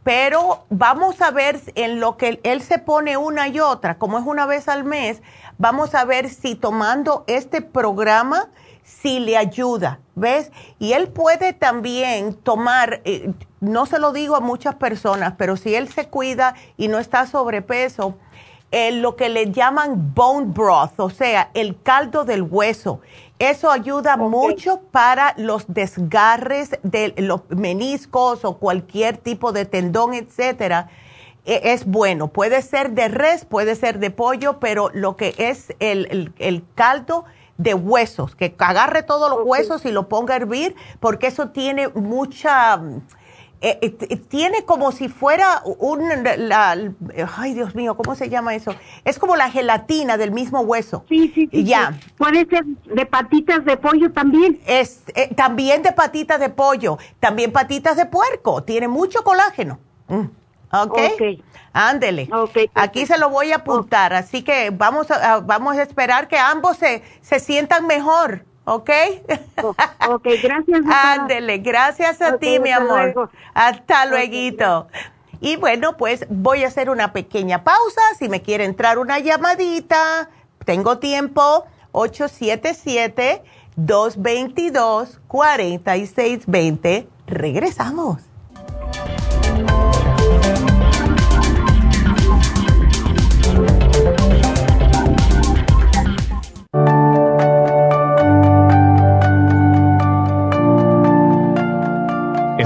pero vamos a ver en lo que él se pone una y otra, como es una vez al mes, vamos a ver si tomando este programa, si le ayuda, ¿ves? Y él puede también tomar, eh, no se lo digo a muchas personas, pero si él se cuida y no está sobrepeso, eh, lo que le llaman bone broth, o sea, el caldo del hueso. Eso ayuda mucho para los desgarres de los meniscos o cualquier tipo de tendón, etcétera. E, es bueno, puede ser de res, puede ser de pollo, pero lo que es el, caldo de huesos, que agarre todos los huesos y lo ponga a hervir, porque eso tiene mucha eh, eh, tiene como si fuera un, la, ay Dios mío, ¿cómo se llama eso? Es como la gelatina del mismo hueso. Sí, sí, sí. Ya. Puede ser de patitas de pollo también. Es eh, también de patitas de pollo, también patitas de puerco, tiene mucho colágeno. Mm. ¿Ok? Ándele. Aquí se lo voy a apuntar, así que vamos a, vamos a esperar que ambos se, se sientan mejor. ¿Ok? ok, gracias. Ándele, gracias a ti, mi amor. Hasta luego. Y bueno, pues voy a hacer una pequeña pausa. Si me quiere entrar una llamadita, tengo tiempo. 877-222-4620. Regresamos.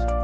días.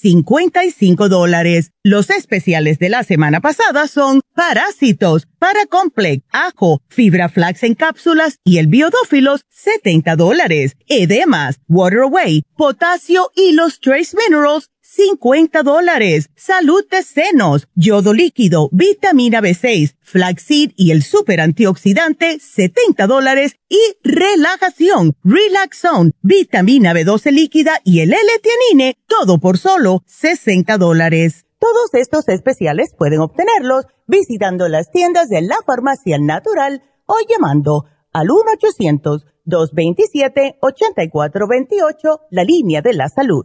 55 dólares. Los especiales de la semana pasada son Parásitos, Paracomplex, Ajo, Fibra Flax en cápsulas y el Biodófilos, 70 dólares. Edemas, Water Away, Potasio y los Trace Minerals, 50 dólares. Salud de senos, yodo líquido, vitamina B6, flaxseed y el super antioxidante, 70 dólares. Y relajación, Relaxone, vitamina B12 líquida y el L-Tianine, todo por solo 60 dólares. Todos estos especiales pueden obtenerlos visitando las tiendas de la farmacia natural o llamando al 1-800-227-8428, la línea de la salud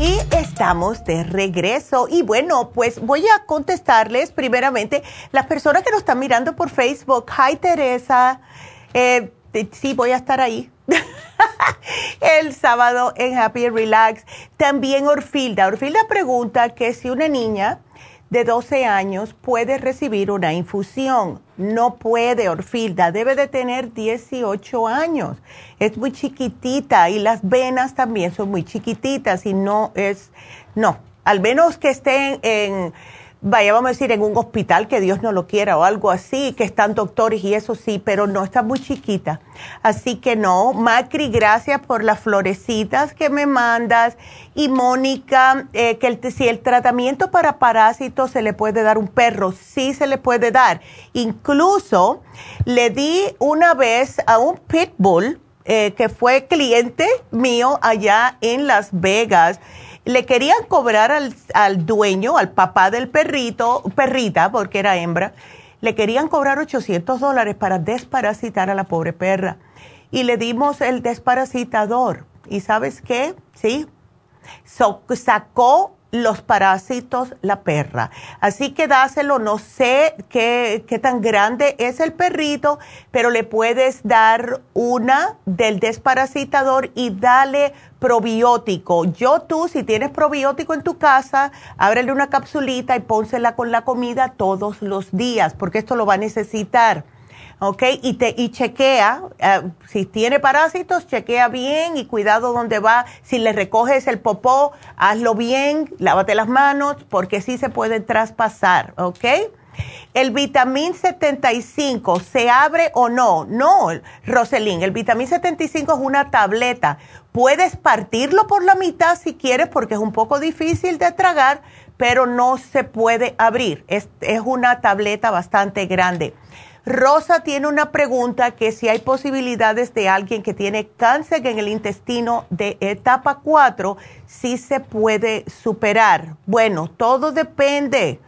Y estamos de regreso. Y bueno, pues voy a contestarles primeramente las personas que nos están mirando por Facebook. Hi Teresa. Eh, sí, voy a estar ahí. el sábado en Happy Relax. También Orfilda. Orfilda pregunta que si una niña de 12 años puede recibir una infusión. No puede, Orfilda, debe de tener 18 años. Es muy chiquitita y las venas también son muy chiquititas y no es, no, al menos que estén en vaya, vamos a decir, en un hospital, que Dios no lo quiera, o algo así, que están doctores y eso sí, pero no está muy chiquita. Así que no, Macri, gracias por las florecitas que me mandas. Y Mónica, eh, que si el tratamiento para parásitos se le puede dar un perro, sí se le puede dar. Incluso le di una vez a un pitbull eh, que fue cliente mío allá en Las Vegas Le querían cobrar al, al dueño, al papá del perrito, perrita, porque era hembra, le querían cobrar 800 dólares para desparasitar a la pobre perra. Y le dimos el desparasitador. ¿Y sabes qué? Sí. sacó los parásitos la perra. Así que dáselo, no sé qué, qué, tan grande es el perrito, pero le puedes dar una del desparasitador y dale probiótico. Yo tú, si tienes probiótico en tu casa, ábrele una capsulita y pónsela con la comida todos los días, porque esto lo va a necesitar. ¿ok? Y, te, y chequea, eh, si tiene parásitos, chequea bien y cuidado donde va. Si le recoges el popó, hazlo bien, lávate las manos, porque sí se puede traspasar, ¿ok? El vitamín 75, ¿se abre o no? No, Roselín, el vitamín 75 es una tableta. Puedes partirlo por la mitad si quieres porque es un poco difícil de tragar, pero no se puede abrir. Es, es una tableta bastante grande. Rosa tiene una pregunta que si hay posibilidades de alguien que tiene cáncer en el intestino de etapa 4, si se puede superar. Bueno, todo depende.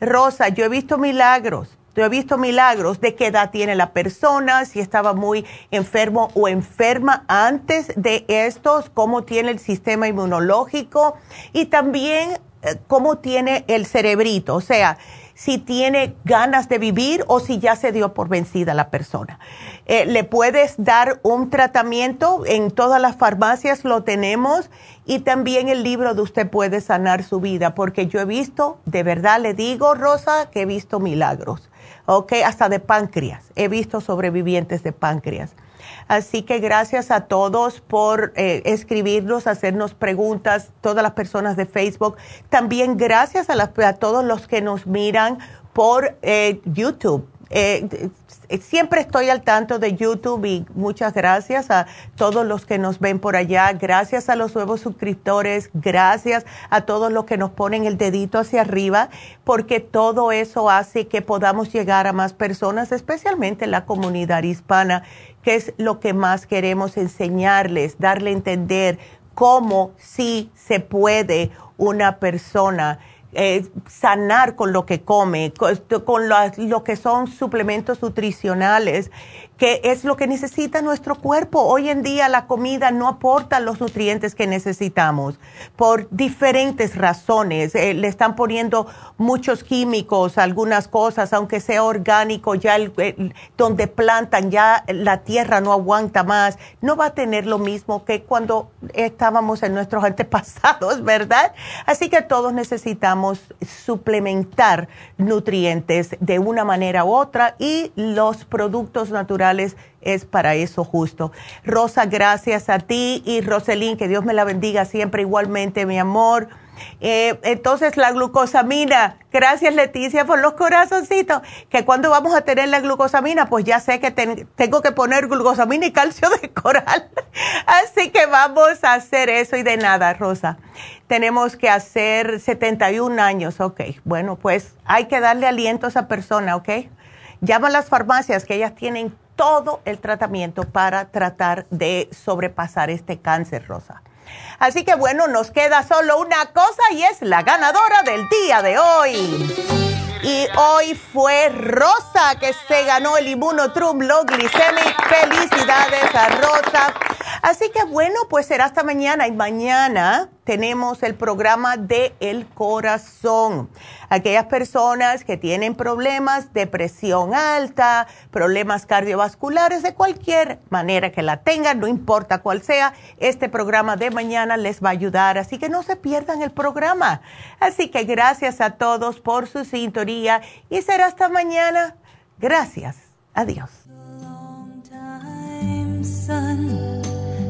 Rosa, yo he visto milagros. Yo he visto milagros de qué edad tiene la persona, si estaba muy enfermo o enferma antes de estos, cómo tiene el sistema inmunológico y también eh, cómo tiene el cerebrito. O sea, si tiene ganas de vivir o si ya se dio por vencida la persona. Eh, le puedes dar un tratamiento, en todas las farmacias lo tenemos y también el libro de usted puede sanar su vida, porque yo he visto, de verdad le digo, Rosa, que he visto milagros, ¿ok? Hasta de páncreas, he visto sobrevivientes de páncreas. Así que gracias a todos por eh, escribirnos, hacernos preguntas, todas las personas de Facebook. También gracias a, todos los que nos miran por eh, YouTube. Eh, siempre estoy al tanto de YouTube y muchas gracias a todos los que nos ven por allá, gracias a los nuevos suscriptores, gracias a todos los que nos ponen el dedito hacia arriba, porque todo eso hace que podamos llegar a más personas, especialmente en la comunidad hispana, que es lo que más queremos enseñarles, darle a entender cómo sí se puede una persona eh, sanar con lo que come, con, lo que son suplementos nutricionales, que es lo que necesita nuestro cuerpo. Hoy en día la comida no aporta los nutrientes que necesitamos por diferentes razones. Eh, le están poniendo muchos químicos, algunas cosas, aunque sea orgánico, ya donde plantan, ya la tierra no aguanta más. No va a tener lo mismo que cuando estábamos en nuestros antepasados, ¿verdad? Así que todos necesitamos suplementar nutrientes de una manera u otra y los productos naturales es para eso justo. Rosa, gracias a ti y Roselín, que Dios me la bendiga siempre igualmente, mi amor. Eh, entonces, la glucosamina, gracias Leticia por los corazoncitos, que cuando vamos a tener la glucosamina, pues ya sé que tengo que poner glucosamina y calcio de coral. Así que vamos a hacer eso y de nada, Rosa. Tenemos que hacer 71 años, ok. Bueno, pues hay que darle aliento a esa persona, ok. Llama a las farmacias que ellas tienen todo el tratamiento para tratar de sobrepasar este cáncer, Rosa. Así que bueno, nos queda solo una cosa y es la ganadora del día de hoy. Y hoy fue Rosa que se ganó el Immunotrum Low Glycemic. Felicidades a Rosa. Así que bueno, pues será hasta mañana. Y mañana tenemos el programa de El Corazón. Aquellas personas que tienen problemas de presión alta, problemas cardiovasculares, de cualquier manera que la tengan, no importa cuál sea, este programa de mañana les va a ayudar. Así que no se pierdan el programa. Así que gracias a todos por su sintonía y será hasta mañana. Gracias. Adiós.